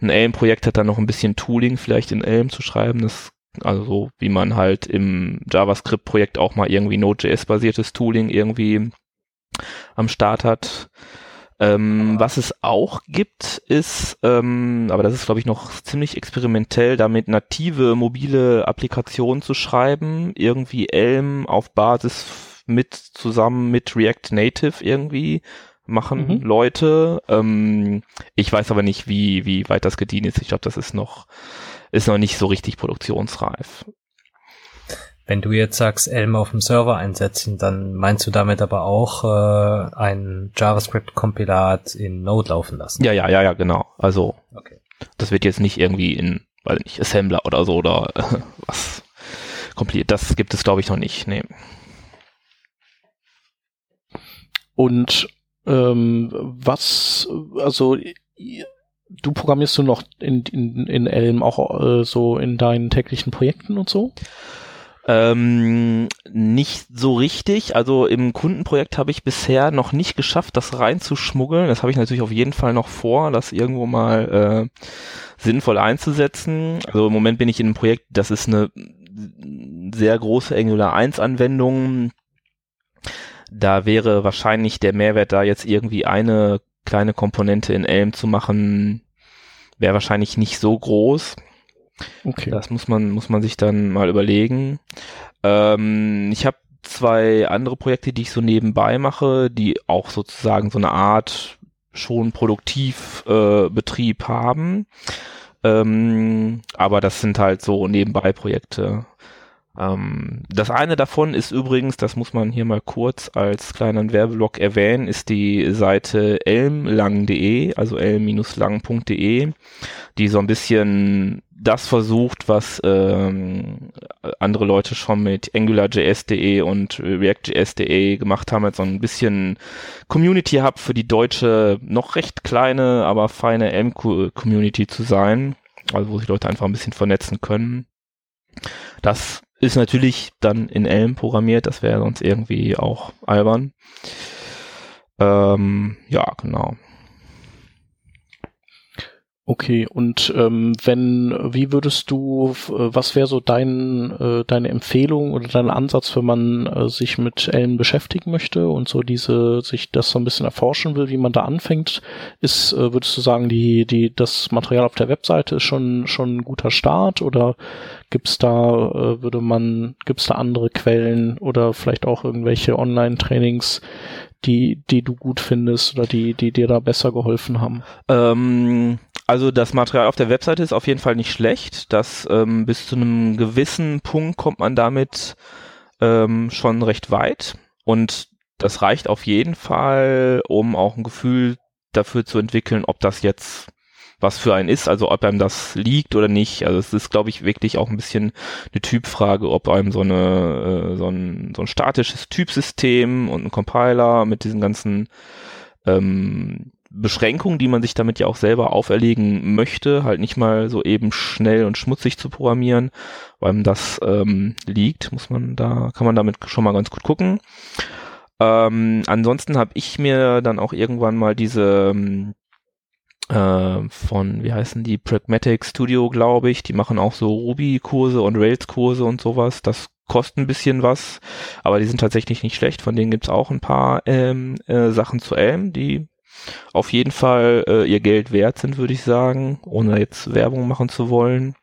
ein Elm-Projekt hat, dann noch ein bisschen Tooling vielleicht in Elm zu schreiben. Das also so, wie man halt im JavaScript-Projekt auch mal irgendwie Node.js-basiertes Tooling irgendwie am Start hat. Ähm, was es auch gibt, ist, ähm, aber das ist glaube ich noch ziemlich experimentell, damit native mobile Applikationen zu schreiben, irgendwie Elm auf Basis mit zusammen mit React Native irgendwie machen mhm. Leute. Ähm, ich weiß aber nicht, wie, wie weit das gedient ist. Ich glaube, das ist noch, ist noch nicht so richtig produktionsreif. Wenn du jetzt sagst, Elm auf dem Server einsetzen, dann meinst du damit aber auch äh, ein JavaScript-Kompilat in Node laufen lassen? Ja, ja, ja, ja, genau. Also okay. das wird jetzt nicht irgendwie in, weiß nicht, Assembler oder so oder äh, was kompliziert. Das gibt es, glaube ich, noch nicht. Nee. Und ähm, was, also du programmierst du noch in, in, in Elm auch äh, so in deinen täglichen Projekten und so? Ähm, nicht so richtig. Also im Kundenprojekt habe ich bisher noch nicht geschafft, das reinzuschmuggeln. Das habe ich natürlich auf jeden Fall noch vor, das irgendwo mal äh, sinnvoll einzusetzen. Also im Moment bin ich in einem Projekt, das ist eine sehr große Angular 1 Anwendung da wäre wahrscheinlich der Mehrwert da jetzt irgendwie eine kleine Komponente in Elm zu machen, wäre wahrscheinlich nicht so groß. Okay. Das muss man, muss man sich dann mal überlegen. Ähm, ich habe zwei andere Projekte, die ich so nebenbei mache, die auch sozusagen so eine Art schon Produktivbetrieb äh, haben. Ähm, aber das sind halt so nebenbei Projekte. Ähm, das eine davon ist übrigens, das muss man hier mal kurz als kleinen Werbeblock erwähnen, ist die Seite elmlang.de, also elm-lang.de, die so ein bisschen das versucht, was ähm, andere Leute schon mit AngularJS.de und React.js.de gemacht haben, als so ein bisschen Community Hub für die deutsche, noch recht kleine, aber feine Elm-Community zu sein, also wo sich Leute einfach ein bisschen vernetzen können. Das ist natürlich dann in Elm programmiert, das wäre sonst irgendwie auch albern. Ähm, ja, genau. Okay, und ähm, wenn, wie würdest du, äh, was wäre so dein, äh, deine Empfehlung oder dein Ansatz, wenn man äh, sich mit Elm beschäftigen möchte und so diese, sich das so ein bisschen erforschen will, wie man da anfängt, ist, äh, würdest du sagen, die, die, das Material auf der Webseite ist schon, schon ein guter Start oder gibt's da, äh, würde man, gibt's da andere Quellen oder vielleicht auch irgendwelche Online-Trainings, die, die du gut findest oder die, die dir da besser geholfen haben? Ähm also das Material auf der Webseite ist auf jeden Fall nicht schlecht. Das ähm, bis zu einem gewissen Punkt kommt man damit ähm, schon recht weit. Und das reicht auf jeden Fall, um auch ein Gefühl dafür zu entwickeln, ob das jetzt was für einen ist, also ob einem das liegt oder nicht. Also es ist, glaube ich, wirklich auch ein bisschen eine Typfrage, ob einem so eine äh, so ein, so ein statisches Typsystem und ein Compiler mit diesen ganzen ähm, Beschränkungen, die man sich damit ja auch selber auferlegen möchte, halt nicht mal so eben schnell und schmutzig zu programmieren, weil das ähm, liegt, muss man da, kann man damit schon mal ganz gut gucken. Ähm, ansonsten habe ich mir dann auch irgendwann mal diese ähm, äh, von, wie heißen die, Pragmatic Studio, glaube ich, die machen auch so Ruby-Kurse und Rails-Kurse und sowas. Das kostet ein bisschen was, aber die sind tatsächlich nicht schlecht. Von denen gibt's auch ein paar ähm, äh, Sachen zu Elm, die auf jeden Fall äh, ihr Geld wert sind, würde ich sagen, ohne jetzt Werbung machen zu wollen.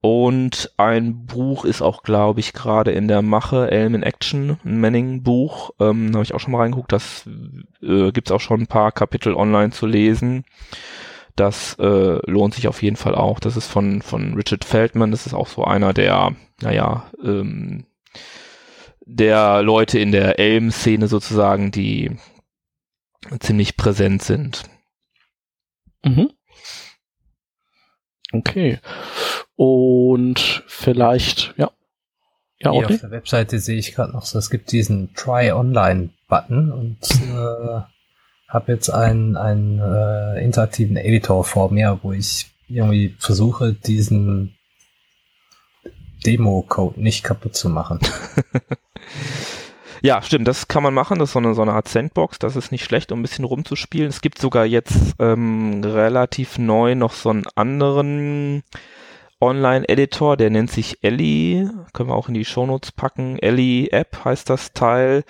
Und ein Buch ist auch, glaube ich, gerade in der Mache, Elm in Action, ein Manning-Buch. Ähm, Habe ich auch schon mal reingeguckt. Das äh, gibt auch schon ein paar Kapitel online zu lesen. Das äh, lohnt sich auf jeden Fall auch. Das ist von, von Richard Feldman. Das ist auch so einer der, naja, ähm, der Leute in der Elm-Szene sozusagen, die ziemlich präsent sind. Mhm. Okay. Und vielleicht, ja. Ja, okay. auf der Webseite sehe ich gerade noch so, es gibt diesen Try Online Button und äh, habe jetzt einen, einen äh, interaktiven Editor vor mir, wo ich irgendwie versuche, diesen Demo-Code nicht kaputt zu machen. Ja, stimmt, das kann man machen. Das ist so eine, so eine Art Sandbox. Das ist nicht schlecht, um ein bisschen rumzuspielen. Es gibt sogar jetzt ähm, relativ neu noch so einen anderen Online-Editor, der nennt sich Ellie. Können wir auch in die Shownotes packen. Ellie App heißt das Teil.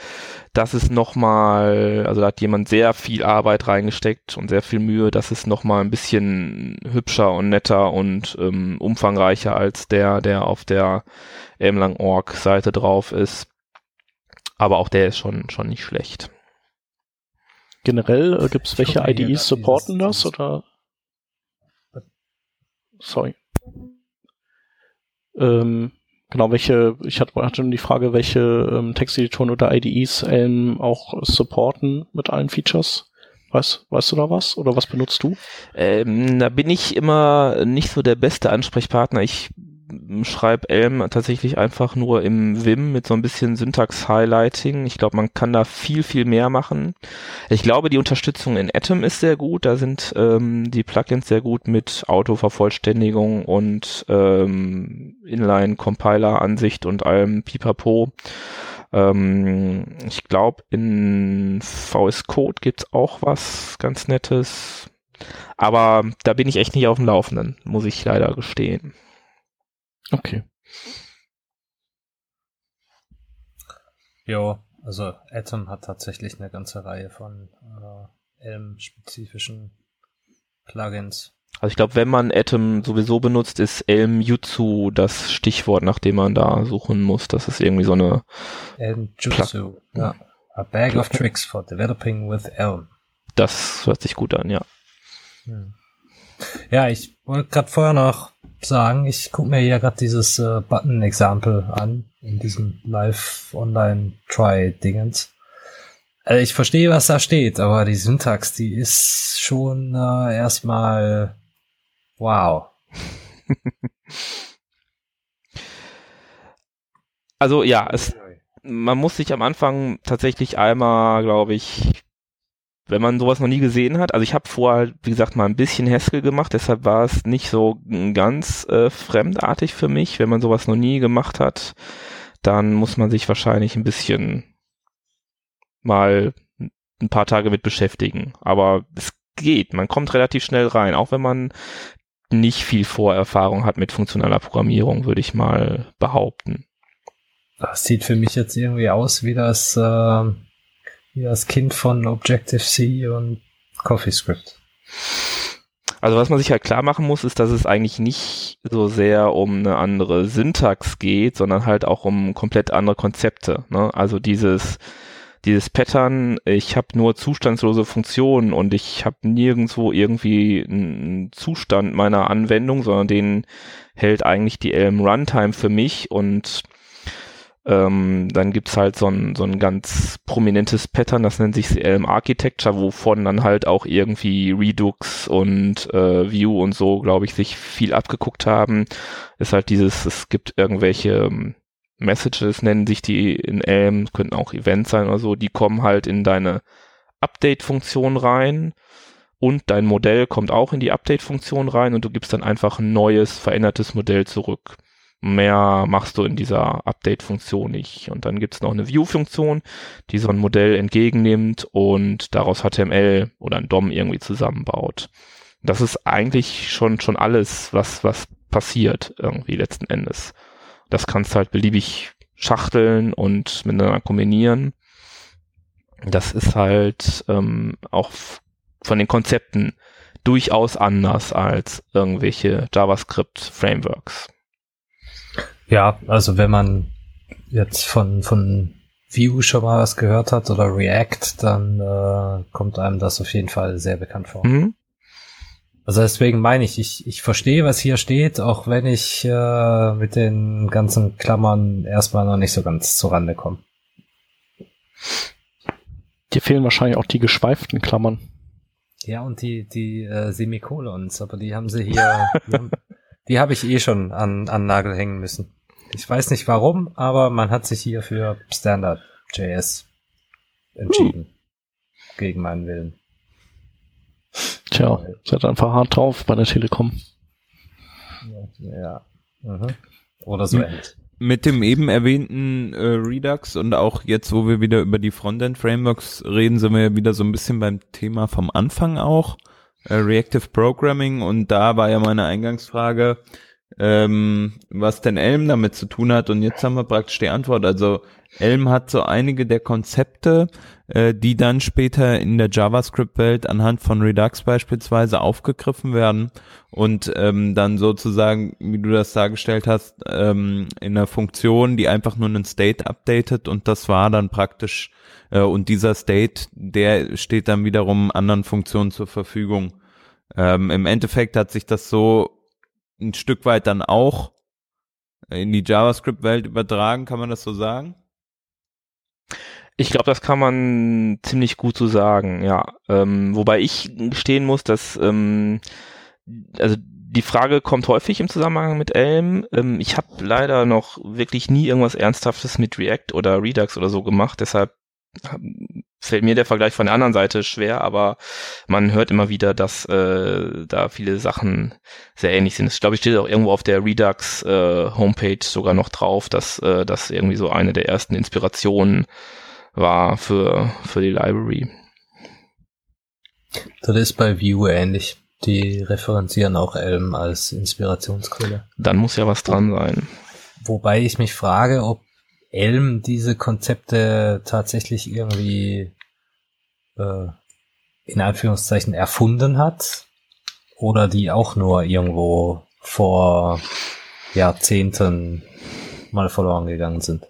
Das ist nochmal, also da hat jemand sehr viel Arbeit reingesteckt und sehr viel Mühe. Das ist nochmal ein bisschen hübscher und netter und ähm, umfangreicher als der, der auf der Emlang.org Seite drauf ist. Aber auch der ist schon, schon nicht schlecht. Generell äh, gibt es welche IDEs supporten das oder? Sorry. Ähm, genau, welche, ich hatte, hatte die Frage, welche ähm, Texteditoren oder IDEs ähm, auch supporten mit allen Features. Weißt, weißt du da was? Oder was benutzt du? Ähm, da bin ich immer nicht so der beste Ansprechpartner. Ich schreibe Elm tatsächlich einfach nur im Vim mit so ein bisschen Syntax-Highlighting. Ich glaube, man kann da viel, viel mehr machen. Ich glaube, die Unterstützung in Atom ist sehr gut. Da sind ähm, die Plugins sehr gut mit Autovervollständigung und ähm, Inline-Compiler-Ansicht und allem Pipapo. Ähm, ich glaube, in VS Code gibt's auch was ganz Nettes. Aber da bin ich echt nicht auf dem Laufenden, muss ich leider gestehen. Okay. Jo, also Atom hat tatsächlich eine ganze Reihe von äh, Elm-spezifischen Plugins. Also ich glaube, wenn man Atom sowieso benutzt, ist Elm Jutsu das Stichwort, nach dem man da suchen muss. Das ist irgendwie so eine Elm Jutsu, ja. A bag of tricks for developing with Elm. das hört sich gut an, ja. Ja, ich wollte gerade vorher noch sagen, ich gucke mir hier gerade dieses äh, Button-Example an in diesem Live-Online-Try-Dingens. Also ich verstehe, was da steht, aber die Syntax, die ist schon äh, erstmal wow. also ja, es, man muss sich am Anfang tatsächlich einmal, glaube ich, wenn man sowas noch nie gesehen hat, also ich habe vorher, wie gesagt, mal ein bisschen Haskell gemacht, deshalb war es nicht so ganz äh, fremdartig für mich. Wenn man sowas noch nie gemacht hat, dann muss man sich wahrscheinlich ein bisschen mal ein paar Tage mit beschäftigen. Aber es geht, man kommt relativ schnell rein, auch wenn man nicht viel Vorerfahrung hat mit funktionaler Programmierung, würde ich mal behaupten. Das sieht für mich jetzt irgendwie aus wie das, äh, wie das Kind von Objective-C und CoffeeScript. Also was man sich halt klar machen muss, ist, dass es eigentlich nicht so sehr um eine andere Syntax geht, sondern halt auch um komplett andere Konzepte. Ne? Also dieses dieses Pattern, ich habe nur zustandslose Funktionen und ich habe nirgendwo irgendwie einen Zustand meiner Anwendung, sondern den hält eigentlich die Elm Runtime für mich und ähm, dann gibt's halt so ein, so ein ganz prominentes Pattern, das nennt sich Elm Architecture, wovon dann halt auch irgendwie Redux und äh, Vue und so, glaube ich, sich viel abgeguckt haben. Ist halt dieses, es gibt irgendwelche ähm, Messages nennen sich die in Elm, könnten auch Events sein oder so, die kommen halt in deine Update-Funktion rein und dein Modell kommt auch in die Update-Funktion rein und du gibst dann einfach ein neues, verändertes Modell zurück. Mehr machst du in dieser Update-Funktion nicht. Und dann gibt's noch eine View-Funktion, die so ein Modell entgegennimmt und daraus HTML oder ein DOM irgendwie zusammenbaut. Das ist eigentlich schon, schon alles, was, was passiert irgendwie letzten Endes. Das kannst halt beliebig schachteln und miteinander kombinieren. Das ist halt ähm, auch von den Konzepten durchaus anders als irgendwelche JavaScript-Frameworks. Ja, also wenn man jetzt von, von Vue schon mal was gehört hat oder React, dann äh, kommt einem das auf jeden Fall sehr bekannt vor. Mhm. Also deswegen meine ich, ich, ich verstehe, was hier steht, auch wenn ich äh, mit den ganzen Klammern erstmal noch nicht so ganz zurande komme. Dir fehlen wahrscheinlich auch die geschweiften Klammern. Ja, und die, die äh, Semikolons, aber die haben sie hier, die, habe ich eh schon an, an Nagel hängen müssen. Ich weiß nicht warum, aber man hat sich hier für Standard.js entschieden. Hm. Gegen meinen Willen. Tja, seid einfach hart drauf bei der Telekom. Ja. Mhm. Oder so ähnlich. Mit dem eben erwähnten äh, Redux und auch jetzt, wo wir wieder über die Frontend-Frameworks reden, sind wir ja wieder so ein bisschen beim Thema vom Anfang auch, äh, Reactive Programming. Und da war ja meine Eingangsfrage, ähm, was denn Elm damit zu tun hat. Und jetzt haben wir praktisch die Antwort. Also Elm hat so einige der Konzepte, äh, die dann später in der JavaScript-Welt anhand von Redux beispielsweise aufgegriffen werden und ähm, dann sozusagen, wie du das dargestellt hast, ähm, in einer Funktion, die einfach nur einen State updatet und das war dann praktisch äh, und dieser State, der steht dann wiederum anderen Funktionen zur Verfügung. Ähm, Im Endeffekt hat sich das so ein Stück weit dann auch in die JavaScript-Welt übertragen, kann man das so sagen? Ich glaube, das kann man ziemlich gut so sagen, ja. Ähm, wobei ich gestehen muss, dass ähm, also die Frage kommt häufig im Zusammenhang mit Elm. Ähm, ich habe leider noch wirklich nie irgendwas Ernsthaftes mit React oder Redux oder so gemacht, deshalb fällt mir der Vergleich von der anderen Seite schwer, aber man hört immer wieder, dass äh, da viele Sachen sehr ähnlich sind. Ich glaube, ich steht auch irgendwo auf der Redux äh, Homepage sogar noch drauf, dass äh, das irgendwie so eine der ersten Inspirationen war für, für die Library. Das ist bei Vue ähnlich. Die referenzieren auch Elm als Inspirationsquelle. Dann muss ja was dran sein. Wobei ich mich frage, ob Elm diese Konzepte tatsächlich irgendwie äh, in Anführungszeichen erfunden hat oder die auch nur irgendwo vor Jahrzehnten mal verloren gegangen sind.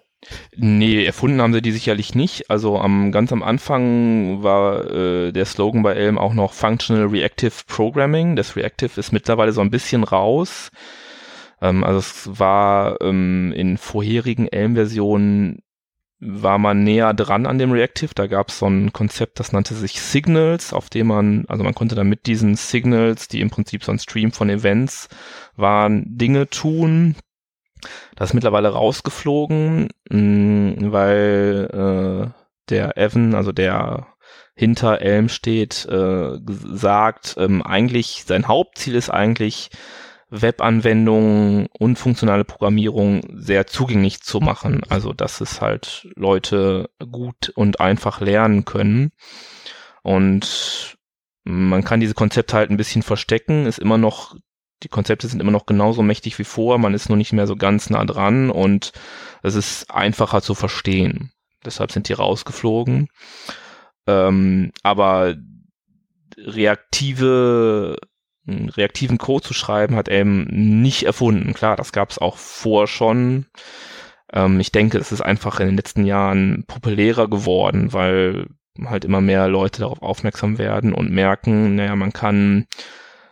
Nee, erfunden haben sie die sicherlich nicht. Also am ganz am Anfang war äh, der Slogan bei Elm auch noch Functional Reactive Programming. Das Reactive ist mittlerweile so ein bisschen raus. Ähm, also es war ähm, in vorherigen Elm-Versionen war man näher dran an dem Reactive. Da gab es so ein Konzept, das nannte sich Signals, auf dem man, also man konnte dann mit diesen Signals, die im Prinzip so ein Stream von Events waren, Dinge tun. Das ist mittlerweile rausgeflogen, mm, weil äh, der Evan, also der hinter Elm steht, äh, sagt, ähm, eigentlich sein Hauptziel ist eigentlich Webanwendungen und funktionale Programmierung sehr zugänglich zu machen. Also, dass es halt Leute gut und einfach lernen können. Und man kann diese Konzepte halt ein bisschen verstecken, ist immer noch, die Konzepte sind immer noch genauso mächtig wie vor, man ist nur nicht mehr so ganz nah dran und es ist einfacher zu verstehen. Deshalb sind die rausgeflogen. Ähm, aber reaktive einen reaktiven Code zu schreiben, hat Elm nicht erfunden. Klar, das gab es auch vor schon. Ähm, ich denke, es ist einfach in den letzten Jahren populärer geworden, weil halt immer mehr Leute darauf aufmerksam werden und merken, naja, man kann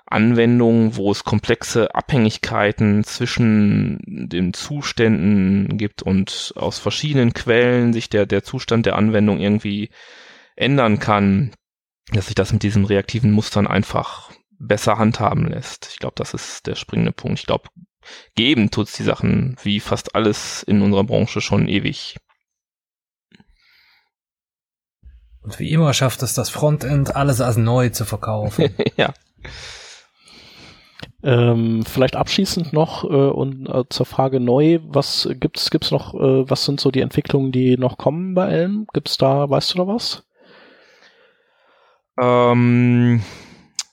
Anwendungen, wo es komplexe Abhängigkeiten zwischen den Zuständen gibt und aus verschiedenen Quellen sich der, der Zustand der Anwendung irgendwie ändern kann, dass sich das mit diesen reaktiven Mustern einfach besser handhaben lässt. Ich glaube, das ist der springende Punkt. Ich glaube, geben tut's die Sachen wie fast alles in unserer Branche schon ewig. Und wie immer schafft es das Frontend, alles als neu zu verkaufen. ja. Ähm, vielleicht abschließend noch äh, und äh, zur Frage neu, was gibt's gibt's noch, äh, was sind so die Entwicklungen, die noch kommen bei Elm? Gibt's da, weißt du da was? Ähm,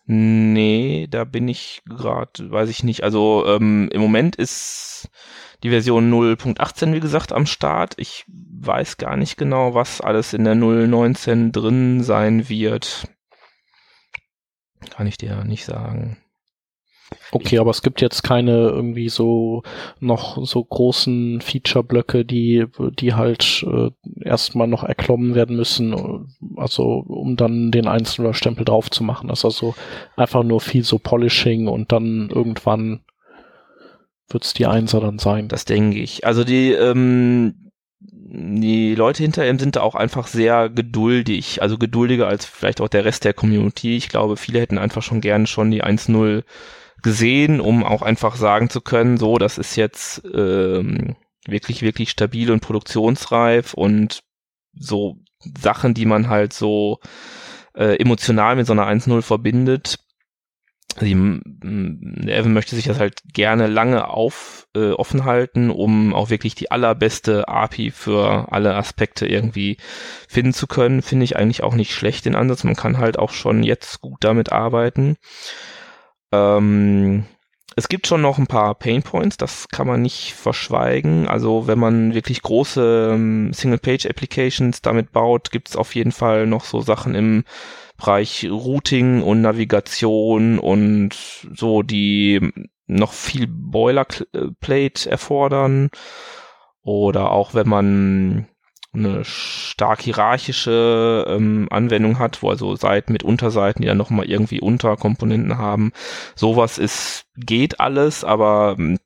Nee, da bin ich gerade, weiß ich nicht. Also ähm, im Moment ist die Version 0.18, wie gesagt, am Start. Ich weiß gar nicht genau, was alles in der 0.19 drin sein wird. Kann ich dir nicht sagen. Okay, aber es gibt jetzt keine irgendwie so noch so großen Feature-Blöcke, die, die halt äh, erstmal noch erklommen werden müssen, also um dann den einzelnen Stempel drauf zu machen. Das ist also einfach nur viel so Polishing und dann irgendwann wird's die Einser dann sein. Das denke ich. Also die, ähm, die Leute hinter ihm sind da auch einfach sehr geduldig, also geduldiger als vielleicht auch der Rest der Community. Ich glaube, viele hätten einfach schon gerne schon die 1.0 gesehen, um auch einfach sagen zu können, so, das ist jetzt ähm, wirklich, wirklich stabil und produktionsreif und so Sachen, die man halt so äh, emotional mit so einer 1-0 verbindet. Die, der Evan möchte sich das halt gerne lange auf, äh, offen halten, um auch wirklich die allerbeste API für alle Aspekte irgendwie finden zu können. Finde ich eigentlich auch nicht schlecht den Ansatz. Man kann halt auch schon jetzt gut damit arbeiten. Ähm, es gibt schon noch ein paar Pain Points, das kann man nicht verschweigen. Also wenn man wirklich große ähm, Single-Page-Applications damit baut, gibt es auf jeden Fall noch so Sachen im Bereich Routing und Navigation und so, die noch viel Boilerplate erfordern. Oder auch wenn man eine stark hierarchische ähm, Anwendung hat, wo also Seiten mit Unterseiten, die dann nochmal irgendwie Unterkomponenten haben. Sowas ist, geht alles, aber ähm,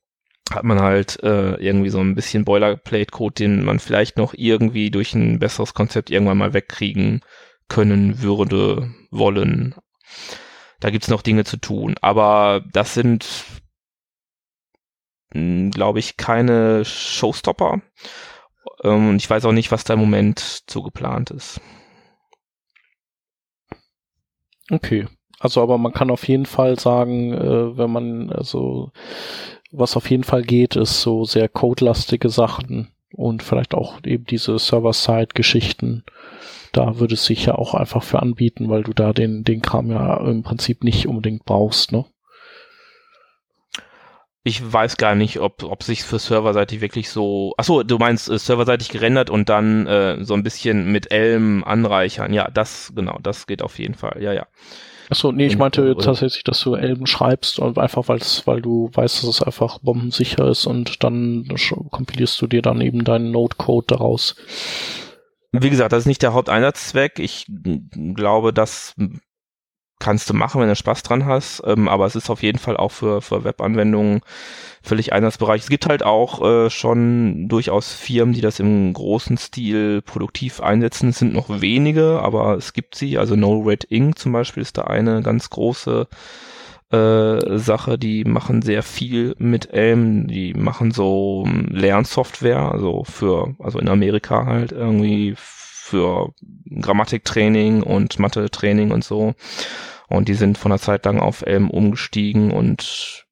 hat man halt äh, irgendwie so ein bisschen Boilerplate-Code, den man vielleicht noch irgendwie durch ein besseres Konzept irgendwann mal wegkriegen können würde, wollen. Da gibt's noch Dinge zu tun. Aber das sind, hm, glaube ich, keine Showstopper. Ähm, und ich weiß auch nicht, was da im Moment so geplant ist. Okay. Also, aber man kann auf jeden Fall sagen, äh, wenn man, also, was auf jeden Fall geht, ist so sehr codelastige Sachen und vielleicht auch eben diese Server-Side-Geschichten. Da würde es sich ja auch einfach für anbieten, weil du da den, den Kram ja im Prinzip nicht unbedingt brauchst, ne? Ich weiß gar nicht, ob, ob sich für serverseitig wirklich so. Achso, du meinst äh, serverseitig gerendert und dann äh, so ein bisschen mit Elm anreichern. Ja, das, genau, das geht auf jeden Fall. Ja, ja. Achso, nee, ich meinte oder? tatsächlich, dass du Elben schreibst, einfach weil's, weil du weißt, dass es einfach bombensicher ist und dann kompilierst du dir dann eben deinen Node-Code daraus. Wie gesagt, das ist nicht der Haupteinsatzzweck. Ich glaube, dass kannst du machen, wenn du Spaß dran hast, ähm, aber es ist auf jeden Fall auch für, für Webanwendungen völlig Einsatzbereich. Es gibt halt auch äh, schon durchaus Firmen, die das im großen Stil produktiv einsetzen. Es sind noch wenige, aber es gibt sie. Also No Red Ink zum Beispiel ist da eine ganz große äh, Sache. Die machen sehr viel mit Elm. Die machen so ähm, Lernsoftware, also für, also in Amerika halt irgendwie für Grammatiktraining und Mathe-Training und so. Und die sind von der Zeit lang auf Elm umgestiegen und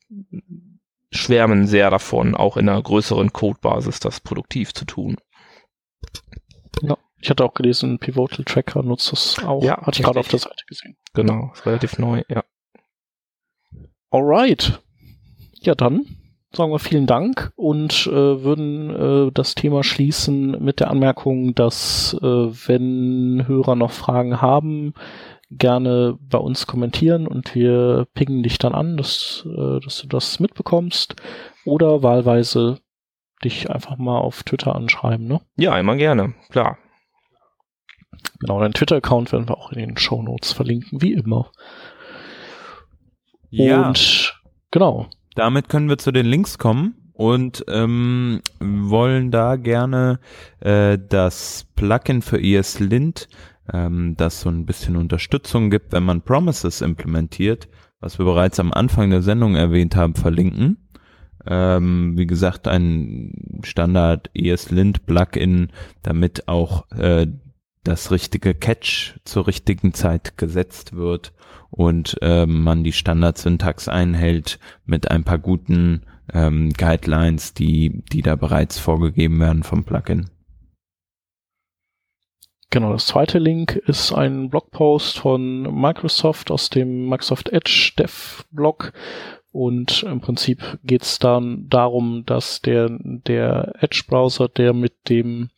schwärmen sehr davon, auch in einer größeren Codebasis das produktiv zu tun. Ja, ich hatte auch gelesen, Pivotal Tracker nutzt das auch. Ja, hatte ich gerade auf der Seite gesehen. Genau, ist relativ neu, ja. Alright. Ja, dann sagen wir vielen Dank und äh, würden äh, das Thema schließen mit der Anmerkung, dass äh, wenn Hörer noch Fragen haben, gerne bei uns kommentieren und wir pingen dich dann an, dass, äh, dass du das mitbekommst oder wahlweise dich einfach mal auf Twitter anschreiben, ne? Ja, immer gerne, klar. Genau, deinen Twitter-Account werden wir auch in den Show Notes verlinken, wie immer. Ja. Und genau, damit können wir zu den Links kommen und ähm, wollen da gerne äh, das Plugin für ESLint, ähm, das so ein bisschen Unterstützung gibt, wenn man Promises implementiert, was wir bereits am Anfang der Sendung erwähnt haben, verlinken. Ähm, wie gesagt, ein Standard ESLint Plugin, damit auch äh, das richtige Catch zur richtigen Zeit gesetzt wird und ähm, man die Standardsyntax einhält mit ein paar guten ähm, Guidelines, die, die da bereits vorgegeben werden vom Plugin. Genau, das zweite Link ist ein Blogpost von Microsoft aus dem Microsoft Edge Dev Blog. Und im Prinzip geht es dann darum, dass der, der Edge-Browser, der mit dem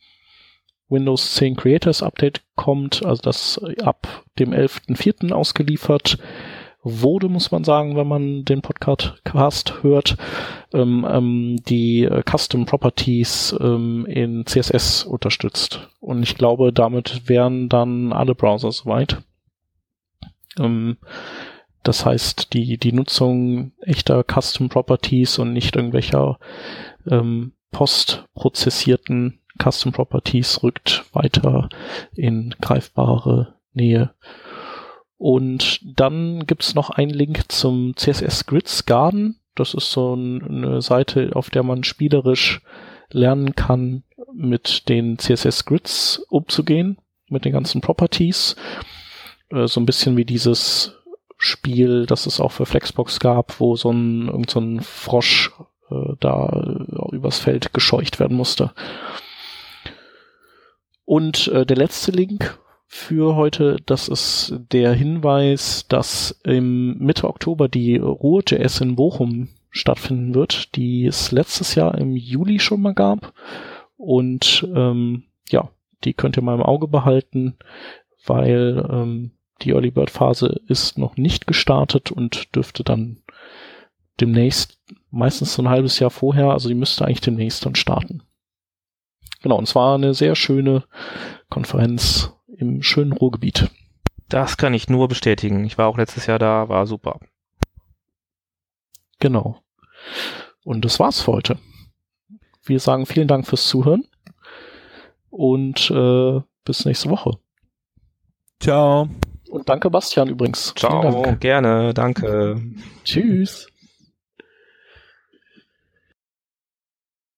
Windows 10 Creators Update kommt, also das ab dem 11.04. ausgeliefert wurde, muss man sagen, wenn man den Podcast hört, ähm, ähm, die äh, Custom Properties ähm, in CSS unterstützt. Und ich glaube, damit wären dann alle Browser soweit. Ähm, das heißt, die, die Nutzung echter Custom Properties und nicht irgendwelcher ähm, postprozessierten Custom Properties rückt weiter in greifbare Nähe. Und dann gibt's noch einen Link zum CSS Grids Garden. Das ist so eine Seite, auf der man spielerisch lernen kann, mit den CSS Grids umzugehen, mit den ganzen Properties. Äh, so ein bisschen wie dieses Spiel, das es auch für Flexbox gab, wo so ein, irgend so ein Frosch äh, da übers Feld gescheucht werden musste. Und äh, der letzte Link für heute, das ist der Hinweis, dass im Mitte Oktober die Ruhr.js in Bochum stattfinden wird, die es letztes Jahr im Juli schon mal gab. Und ähm, ja, die könnt ihr mal im Auge behalten, weil ähm, die Early Bird Phase ist noch nicht gestartet und dürfte dann demnächst, meistens so ein halbes Jahr vorher, also die müsste eigentlich demnächst dann starten. Genau, und zwar eine sehr schöne Konferenz im schönen Ruhrgebiet. Das kann ich nur bestätigen. Ich war auch letztes Jahr da, war super. Genau. Und das war's für heute. Wir sagen vielen Dank fürs Zuhören und äh, bis nächste Woche. Ciao. Und danke Bastian übrigens. Ciao, gerne, danke. Tschüss.